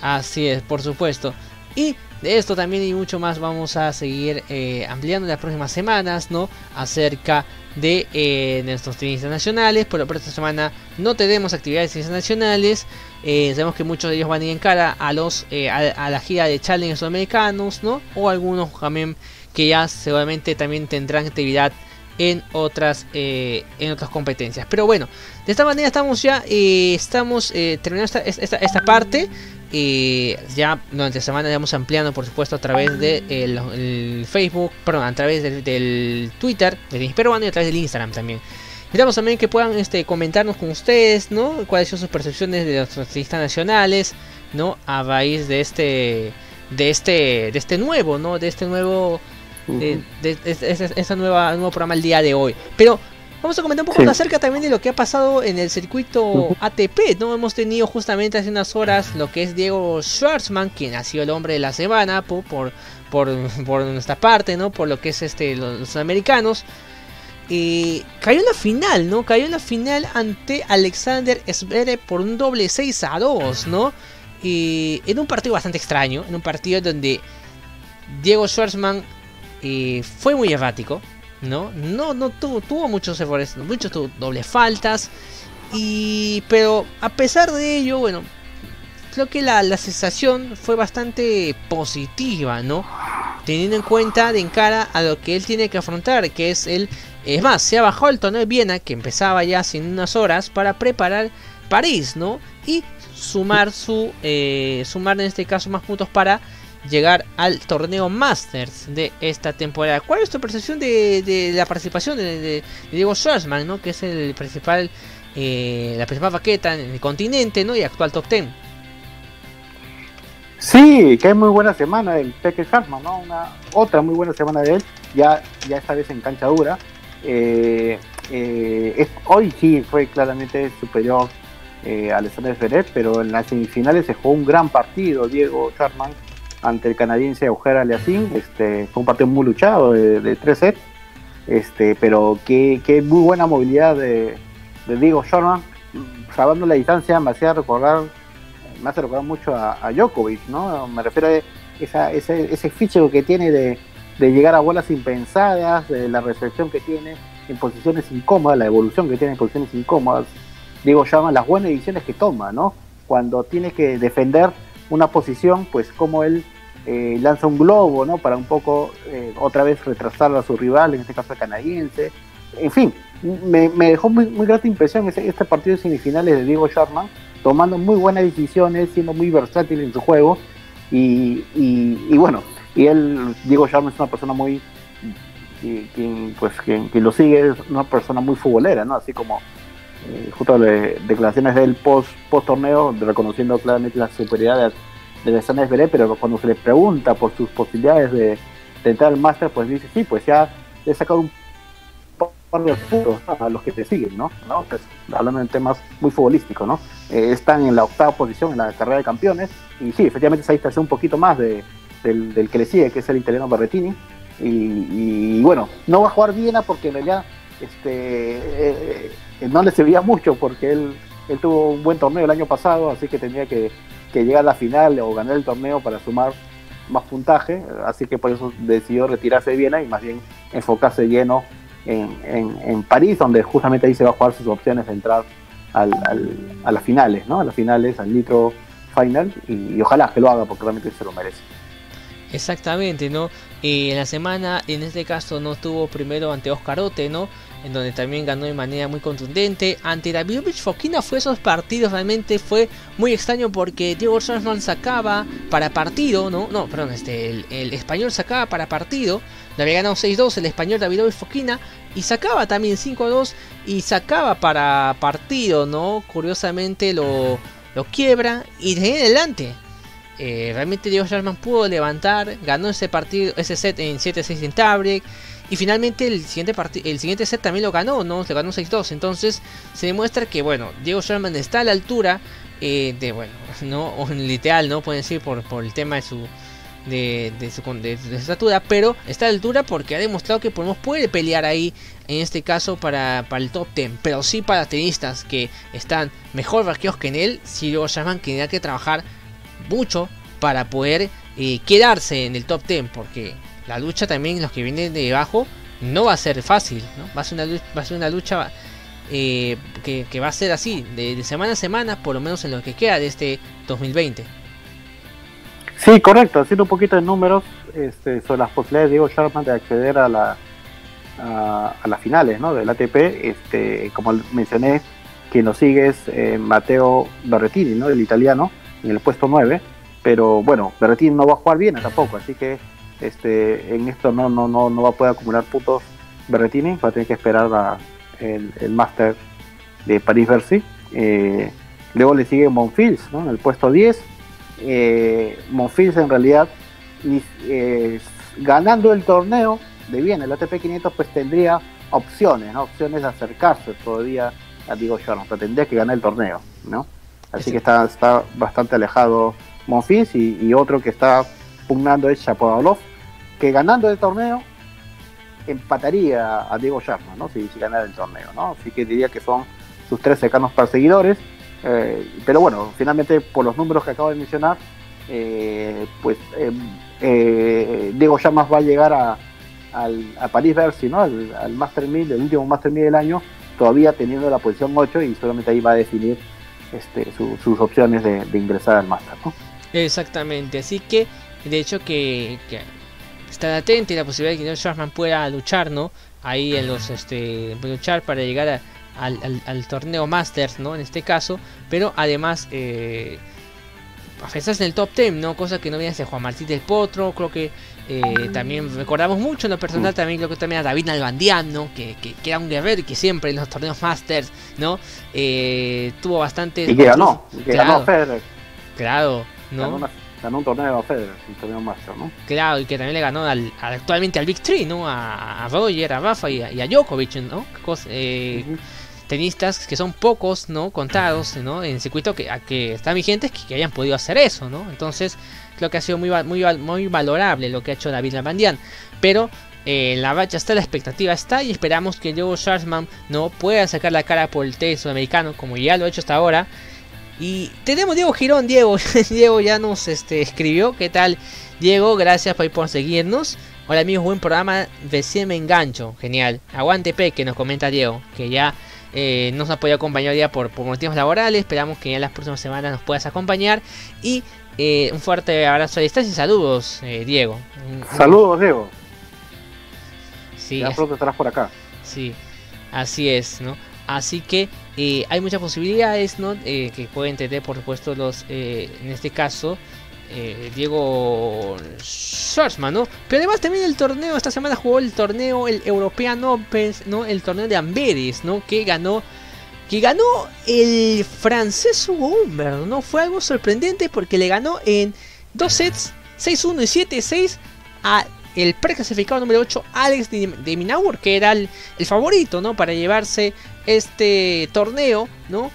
Así es, por supuesto. Y de esto también y mucho más vamos a seguir eh, ampliando en las próximas semanas, ¿no? Acerca de eh, nuestros tenistas nacionales. Por, esta semana no tenemos actividades internacionales. Eh, sabemos que muchos de ellos van a ir en cara a, los, a, la gira de Challenge sudamericanos, ¿no? O algunos también que ya seguramente también tendrán actividad en otras en otras competencias pero bueno de esta manera estamos ya estamos terminando esta, esta parte y ya durante la semana vamos ampliando, por supuesto, a través de el, Facebook, perdón, a través del, Twitter, del Peruano y a través del Instagram también. Esperamos también que puedan este, comentarnos con ustedes, ¿no? Cuáles son sus percepciones de los artistas nacionales, ¿no? A raíz de este, de este, de este nuevo, ¿no? De este nuevo, de, de, esta nueva, nuevo programa el día de hoy. Pero Vamos a comentar un poco acerca también de lo que ha pasado en el circuito ATP, ¿no? Hemos tenido justamente hace unas horas lo que es Diego Schwartzman, quien ha sido el hombre de la semana por, por, por, nuestra parte, ¿no? Por lo que es este los, americanos. Cayó en la final, ¿no? Cayó en la final ante Alexander Zverev por un doble 6 a 2, ¿no? En un partido bastante extraño, en un partido donde Diego Schwartzman eh, fue muy errático, ¿no? No, no tuvo, tuvo muchos errores, muchos tuvo dobles faltas. Y, pero a pesar de ello, bueno, creo que la, sensación fue bastante positiva, ¿no? Teniendo en cuenta de encara a lo que él tiene que afrontar, que es el... Es más, se bajado el torneo de Viena, que empezaba ya sin unas horas, para preparar París, ¿no? Y sumar su... Eh, sumar en este caso más puntos para llegar al torneo Masters de esta temporada. ¿Cuál es tu percepción de, la participación de, Diego Schwarzman, ¿no? que es el principal, eh, la principal paqueta en el continente y actual top 10? Sí, que es muy buena semana del Peque Schwarzman, ¿no? Una, otra muy buena semana de él, ya, esta vez en cancha dura. Eh, eh, hoy sí fue claramente superior a Alexander Zverev, pero en las semifinales se jugó un gran partido Diego Schwarzman ante el canadiense Auger Aliassime. Este, fue un partido muy luchado de, de tres sets, este, pero qué, muy buena movilidad de, Diego Sherman. Salvando la distancia me hacía recordar, me hace recordar mucho a, Djokovic, ¿no? Me refiero a ese, ese físico que tiene de, llegar a bolas impensadas, de la recepción que tiene en posiciones incómodas, la evolución que tiene en posiciones incómodas. Diego Sherman, las buenas decisiones que toma, ¿no? Cuando tiene que defender una posición, pues como él eh, lanza un globo, ¿no? Para un poco eh, otra vez retrasar a su rival, en este caso canadiense. En fin, me, dejó muy, muy, grata impresión este, este partido de semifinales de Diego Sharman, tomando muy buenas decisiones, siendo muy versátil en su juego. Y, y, bueno, y él, Diego Sharman es una persona muy, quien, pues, quien, lo sigue es una persona muy futbolera, ¿no? Así como eh, justo de, declaraciones del post, post torneo, reconociendo claramente la superioridad de, de Sanes Veré, pero cuando se le pregunta por sus posibilidades de, entrar al máster, pues dice, sí, pues ya he sacado un par de puntos a los que te siguen, ¿no? Pues, hablando en temas muy futbolísticos, ¿no? Eh, están en la octava posición en la carrera de campeones, y sí, efectivamente se ha un poquito más de, del, que le sigue, que es el italiano Barretini, y, bueno, no va a jugar Viena porque en realidad este, eh, no le servía mucho porque él, él tuvo un buen torneo el año pasado, así que tenía que, llegar a la final o ganar el torneo para sumar más puntaje, así que por eso decidió retirarse de Viena y más bien enfocarse lleno en, en, París, donde justamente ahí se va a jugar sus opciones de entrar a las finales, ¿no? A las finales, al Nitro Final, y, ojalá que lo haga porque realmente se lo merece. Exactamente, ¿no? Y en la semana, en este caso, no estuvo primero ante Oscar Ote, ¿no? En donde también ganó de manera muy contundente. Ante Davidovich Fokina fue esos partidos, realmente fue muy extraño porque Diego Schwartzman sacaba para partido, ¿no? No, perdón, este, el, español sacaba para partido. Le había ganado 6-2 el español Davidovich Fokina y sacaba también 5-2 y sacaba para partido, ¿no? Curiosamente lo, lo quiebra y de ahí adelante. Eh, realmente Diego Sherman pudo levantar, ganó ese partido, ese set en 7-6 en tiebreak. Y finalmente el siguiente, el siguiente set también lo ganó, ¿no? Se ganó 6-2. Entonces se demuestra que, bueno, Diego Sherman está a la altura eh, de, bueno, ¿no? O literal, ¿no? Pueden decir por, por el tema de su de, de, su, de, estatura, pero está a la altura porque ha demostrado que podemos puede pelear ahí, en este caso para, para el top 10, pero sí para tenistas que están mejor vaqueos que en él, si lo llaman que tendrá que trabajar mucho para poder eh, quedarse en el top 10, porque la lucha también, los que vienen de abajo, no va a ser fácil, ¿no? va, a ser una, va a ser una lucha eh, que, va a ser así, de, semana a semana, por lo menos en lo que queda de este 2020. Sí, correcto. Haciendo un poquito de números este, sobre las posibilidades de Diego Sharman de acceder a, la, a, las finales ¿no? del ATP. Este, como mencioné, quien lo sigue es eh, Matteo Berrettini, ¿no? el italiano, en el puesto 9. Pero bueno, Berrettini no va a jugar bien tampoco, así que este, en esto no, no, no, no va a poder acumular puntos Berrettini. Va a tener que esperar a el, el Master de París-Bercy. Eh, luego le sigue Monfils ¿no? en el puesto 10 eh, Monfils en realidad eh, ganando el torneo de bien el ATP 500 pues tendría opciones, ¿no? opciones de acercarse todavía a Diego Jordan, pero tendría que ganar el torneo, ¿no? Así que está, está bastante alejado Monfils y, otro que está pugnando es Shapovalov, que ganando el torneo empataría a Diego Sharma, ¿no? Si, ganara el torneo, ¿no? Así que diría que son sus tres cercanos perseguidores. Eh, pero bueno, finalmente por los números que acabo de mencionar, eh, pues eh, Diego Llamas va a llegar a, al, a París Bercy, ¿no? al, Master 1000, el último Master 1000 del año, todavía teniendo la posición 8 y solamente ahí va a definir este, sus opciones de, ingresar al Master. Exactamente, así que de hecho que estar atento y la posibilidad de que Diego Schwarzman pueda luchar, ¿no? Ahí en los, este, luchar para llegar a al, torneo Masters, ¿no? En este caso, pero además eh, en el top 10, ¿no? Cosa que no viene de Juan Martín del Potro, creo que eh, también recordamos mucho en lo personal, también creo que también a David Albandián, ¿no? Que, que, era un guerrero y que siempre en los torneos Masters, ¿no? Eh, tuvo bastante... Y que ganó, que claro, ganó Federer. Claro, ¿no? Ganó, un torneo a Federer, un torneo Master, ¿no? Claro, y que también le ganó al, actualmente al Big Three, ¿no? A, a Roger, a Rafa y a, Djokovic, ¿no? eh, tenistas que son pocos, ¿no? Contados, ¿no? En el circuito que, que están vigentes que, hayan podido hacer eso, ¿no? Entonces, creo que ha sido muy, muy, muy valorable lo que ha hecho David Lamandian. Pero eh, la racha está, la expectativa está y esperamos que Diego Schwarzman no pueda sacar la cara por el tenis sudamericano como ya lo ha hecho hasta ahora. Y tenemos Diego Girón, Diego, [laughs] Diego ya nos este, escribió, ¿qué tal? Diego, gracias por, por seguirnos. Hola amigos, buen programa, recién me engancho, genial. Aguante P, que nos comenta Diego, que ya eh, nos ha podido acompañar ya por, motivos laborales. Esperamos que en las próximas semanas nos puedas acompañar. Y eh, un fuerte abrazo a distancia y saludos, eh, Diego. Saludos, Diego. Sí, ya pronto estarás por acá. Sí, así es, ¿no? Así que hay muchas posibilidades, ¿no? que pueden tener, por supuesto, los, en este caso, eh, Diego Schwarzman, ¿no? Pero además también el torneo, esta semana jugó el torneo, el European Open, ¿no? El torneo de Amberes, ¿no? Que ganó, que ganó el francés Hugo Humbert, ¿no? Fue algo sorprendente porque le ganó en dos sets, 6-1 y 7-6 a el preclasificado número 8 Alex de, Minaur, que era el, el, favorito, ¿no? Para llevarse este torneo, ¿no?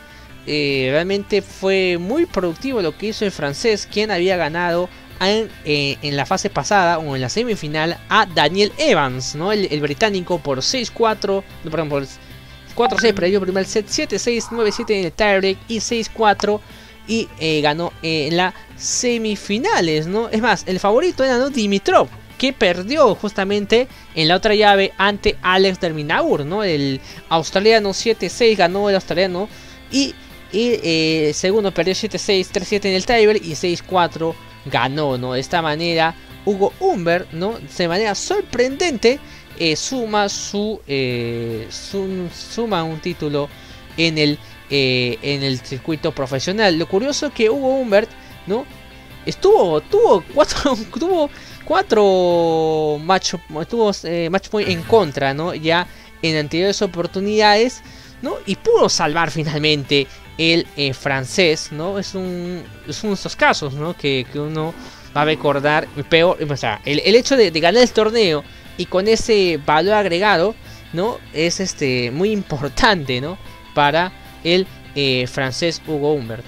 Eh, realmente fue muy productivo lo que hizo el francés, quien había ganado en, eh, la fase pasada o en la semifinal a Daniel Evans, ¿no? el, británico por 6-4, no, perdón, por 4-6, perdió el primer set 7-6, 9-7 en el tiebreak y 6-4 y eh, ganó en las semifinales, ¿no? Es más, el favorito era ¿no? Dimitrov, que perdió justamente en la otra llave ante Alex Derminaur, ¿no? El australiano 7-6 ganó el australiano Y, y segundo perdió 7-6, 3-7 en el tiebreak y 6-4 ganó, ¿no? De esta manera, Hugo Humbert, ¿no? De manera sorprendente, suma su, suma un título en el en el circuito profesional. Lo curioso es que Hugo Humbert, ¿no? Estuvo, tuvo cuatro, [laughs] tuvo cuatro match, tuvo, eh, match point en contra, ¿no? Ya en anteriores oportunidades, ¿no? Y pudo salvar finalmente el eh, francés, ¿no? Es un, es uno de esos casos, ¿no? Que, uno va a recordar peor, o sea, el, hecho de, ganar el torneo y con ese valor agregado, ¿no? Es este muy importante, ¿no? Para el eh, francés Hugo Humbert.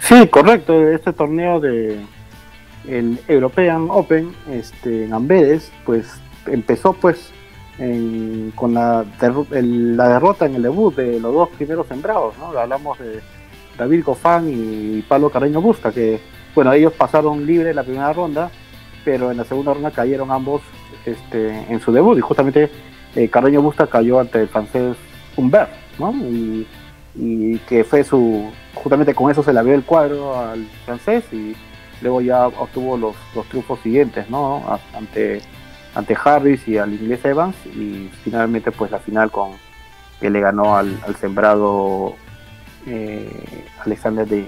Sí, correcto. Este torneo de el European Open este, en Amberes, pues empezó pues con la, la derrota en el debut de los dos primeros sembrados, ¿no? Hablamos de David Gofán y Pablo Carreño Busca, que bueno, ellos pasaron libre la primera ronda, pero en la segunda ronda cayeron ambos este, en su debut y justamente eh, Carreño Busta cayó ante el francés Humbert, ¿no? Y, y que fue su, justamente con eso se le abrió el cuadro al francés y luego ya obtuvo los, los triunfos siguientes, ¿no? Ante, ante Harris y al inglés Evans y finalmente pues la final con que le ganó al, sembrado eh, Alexander de,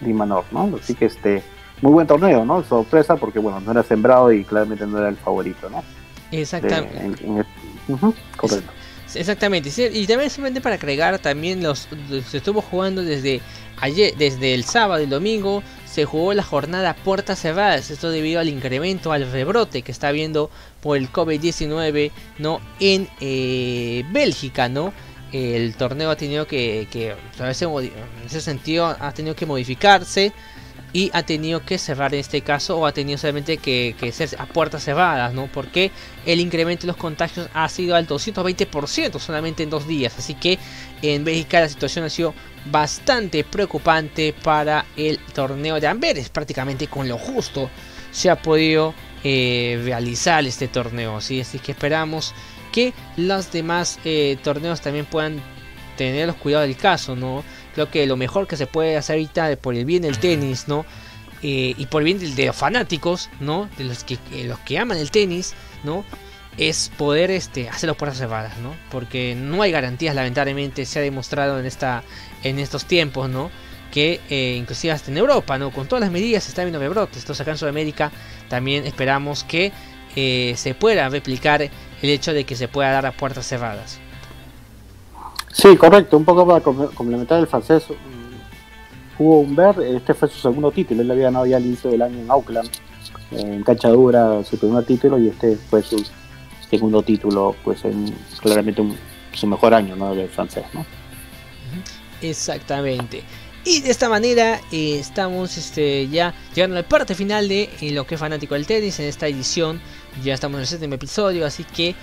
de Manor, ¿no? Así que este muy buen torneo, ¿no? Sorpresa porque bueno, no era sembrado y claramente no era el favorito, ¿no? Exactamente. correcto. Exactamente, y también simplemente para agregar también los se estuvo jugando desde ayer, desde el sábado y domingo se jugó la jornada puertas cerradas, esto debido al incremento, al rebrote que está habiendo por el COVID-19 no en eh, Bélgica, ¿no? El torneo ha tenido que, que en ese sentido ha tenido que modificarse y ha tenido que cerrar en este caso o ha tenido solamente que, ser a puertas cerradas, ¿no? Porque el incremento de los contagios ha sido al 220% solamente en dos días. Así que en Bélgica la situación ha sido bastante preocupante para el torneo de Amberes. Prácticamente con lo justo se ha podido eh, realizar este torneo. ¿sí? Así que esperamos que los demás eh, torneos también puedan tener los cuidados del caso, ¿no? Creo que lo mejor que se puede hacer ahorita por el bien del tenis, ¿no? Eh, y por el bien de, los fanáticos, ¿no? De los que, los que aman el tenis, ¿no? Es poder este, hacer las puertas cerradas, ¿no? Porque no hay garantías, lamentablemente, se ha demostrado en, esta, en estos tiempos, ¿no? Que eh, inclusive hasta en Europa, ¿no? Con todas las medidas está viendo rebrotes. Entonces acá en Sudamérica también esperamos que se pueda replicar el hecho de que se pueda dar a puertas cerradas. Sí, correcto. Un poco para complementar el francés, Hugo Humbert, este fue su segundo título. Él había ganado ya al inicio del año en Auckland, en cancha dura, su primer título, y este fue su segundo título, pues en claramente su mejor año ¿no? del francés. ¿no? Exactamente. Y de esta manera eh, estamos este, ya llegando a la parte final de eh, lo que es fanático del tenis en esta edición. Ya estamos en el séptimo episodio, así que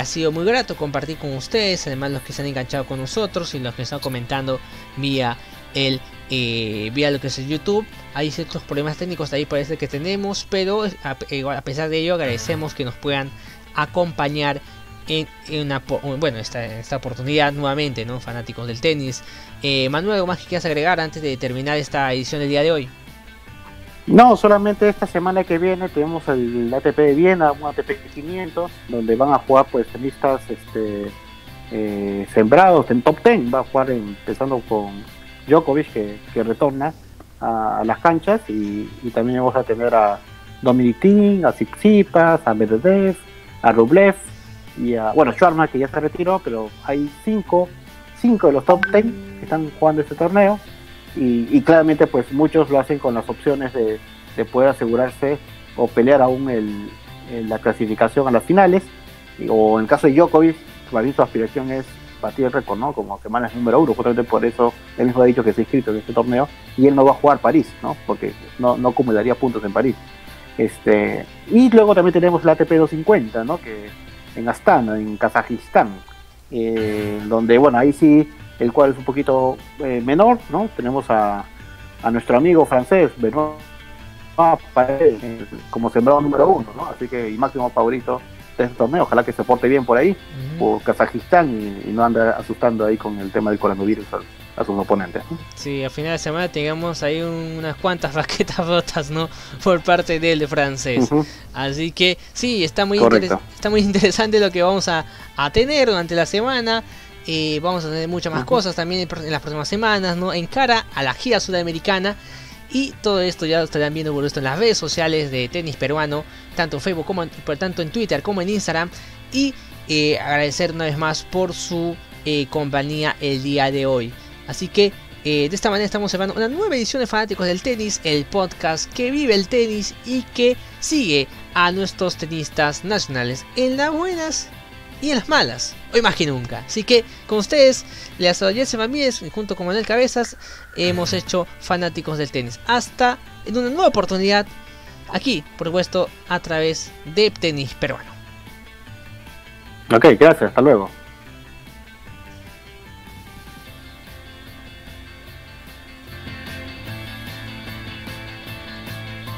ha sido muy grato compartir con ustedes, además los que se han enganchado con nosotros y los que están comentando vía el eh, vía lo que es el YouTube. Hay ciertos problemas técnicos ahí parece que tenemos, pero a pesar de ello agradecemos que nos puedan acompañar en, una bueno esta, esta oportunidad nuevamente, ¿no? Fanáticos del tenis. Eh, Manuel, ¿algo más que quieras agregar antes de terminar esta edición del día de hoy? No, solamente esta semana que viene tenemos el ATP de Viena, un ATP 500, donde van a jugar pues tenistas este, eh, sembrados en top 10. Va a jugar empezando con Djokovic, que, retorna a, las canchas, y, también vamos a tener a Dominic Thiem, a Tsitsipas, a Medvedev, a Rublev, y a, bueno, Schwarma, que ya se retiró, pero hay cinco, cinco de los top 10 que están jugando este torneo y, claramente pues muchos lo hacen con las opciones de, poder asegurarse o pelear aún el, la clasificación a las finales o en el caso de Djokovic su aspiración es batir el récord ¿no? como semana número uno justamente por eso él mismo ha dicho que se ha inscrito en este torneo y él no va a jugar París ¿no? porque no, no acumularía puntos en París este y luego también tenemos la ATP 250 ¿no? que en Astana en Kazajistán eh, donde bueno ahí sí el cual es un poquito eh, menor, ¿no? Tenemos a, a, nuestro amigo francés, Benoit como sembrado número uno, ¿no? Así que, y máximo favorito este torneo. Ojalá que se porte bien por ahí, por Kazajistán, y, no ande asustando ahí con el tema del coronavirus a, sus oponentes. Sí, a final de semana tengamos ahí unas cuantas [laughs] raquetas rotas, ¿no? Por parte del francés. Así que sí, está muy, está muy interesante lo que vamos a, tener durante la semana. Eh, vamos a tener muchas más cosas también en las próximas semanas, ¿no? En cara a la gira sudamericana. Y todo esto ya lo estarán viendo por esto en las redes sociales de tenis peruano, tanto en Facebook como en, tanto en Twitter como en Instagram. Y eh, agradecer una vez más por su eh, compañía el día de hoy. Así que eh, de esta manera estamos cerrando una nueva edición de Fanáticos del Tenis, el podcast que vive el tenis y que sigue a nuestros tenistas nacionales en las buenas y en las malas, hoy más que nunca. Así que con ustedes, saludo Jesse Ramírez junto con Manuel Cabezas, hemos hecho fanáticos del tenis. Hasta en una nueva oportunidad, aquí, por supuesto, a través de tenis peruano. Ok, gracias, hasta luego.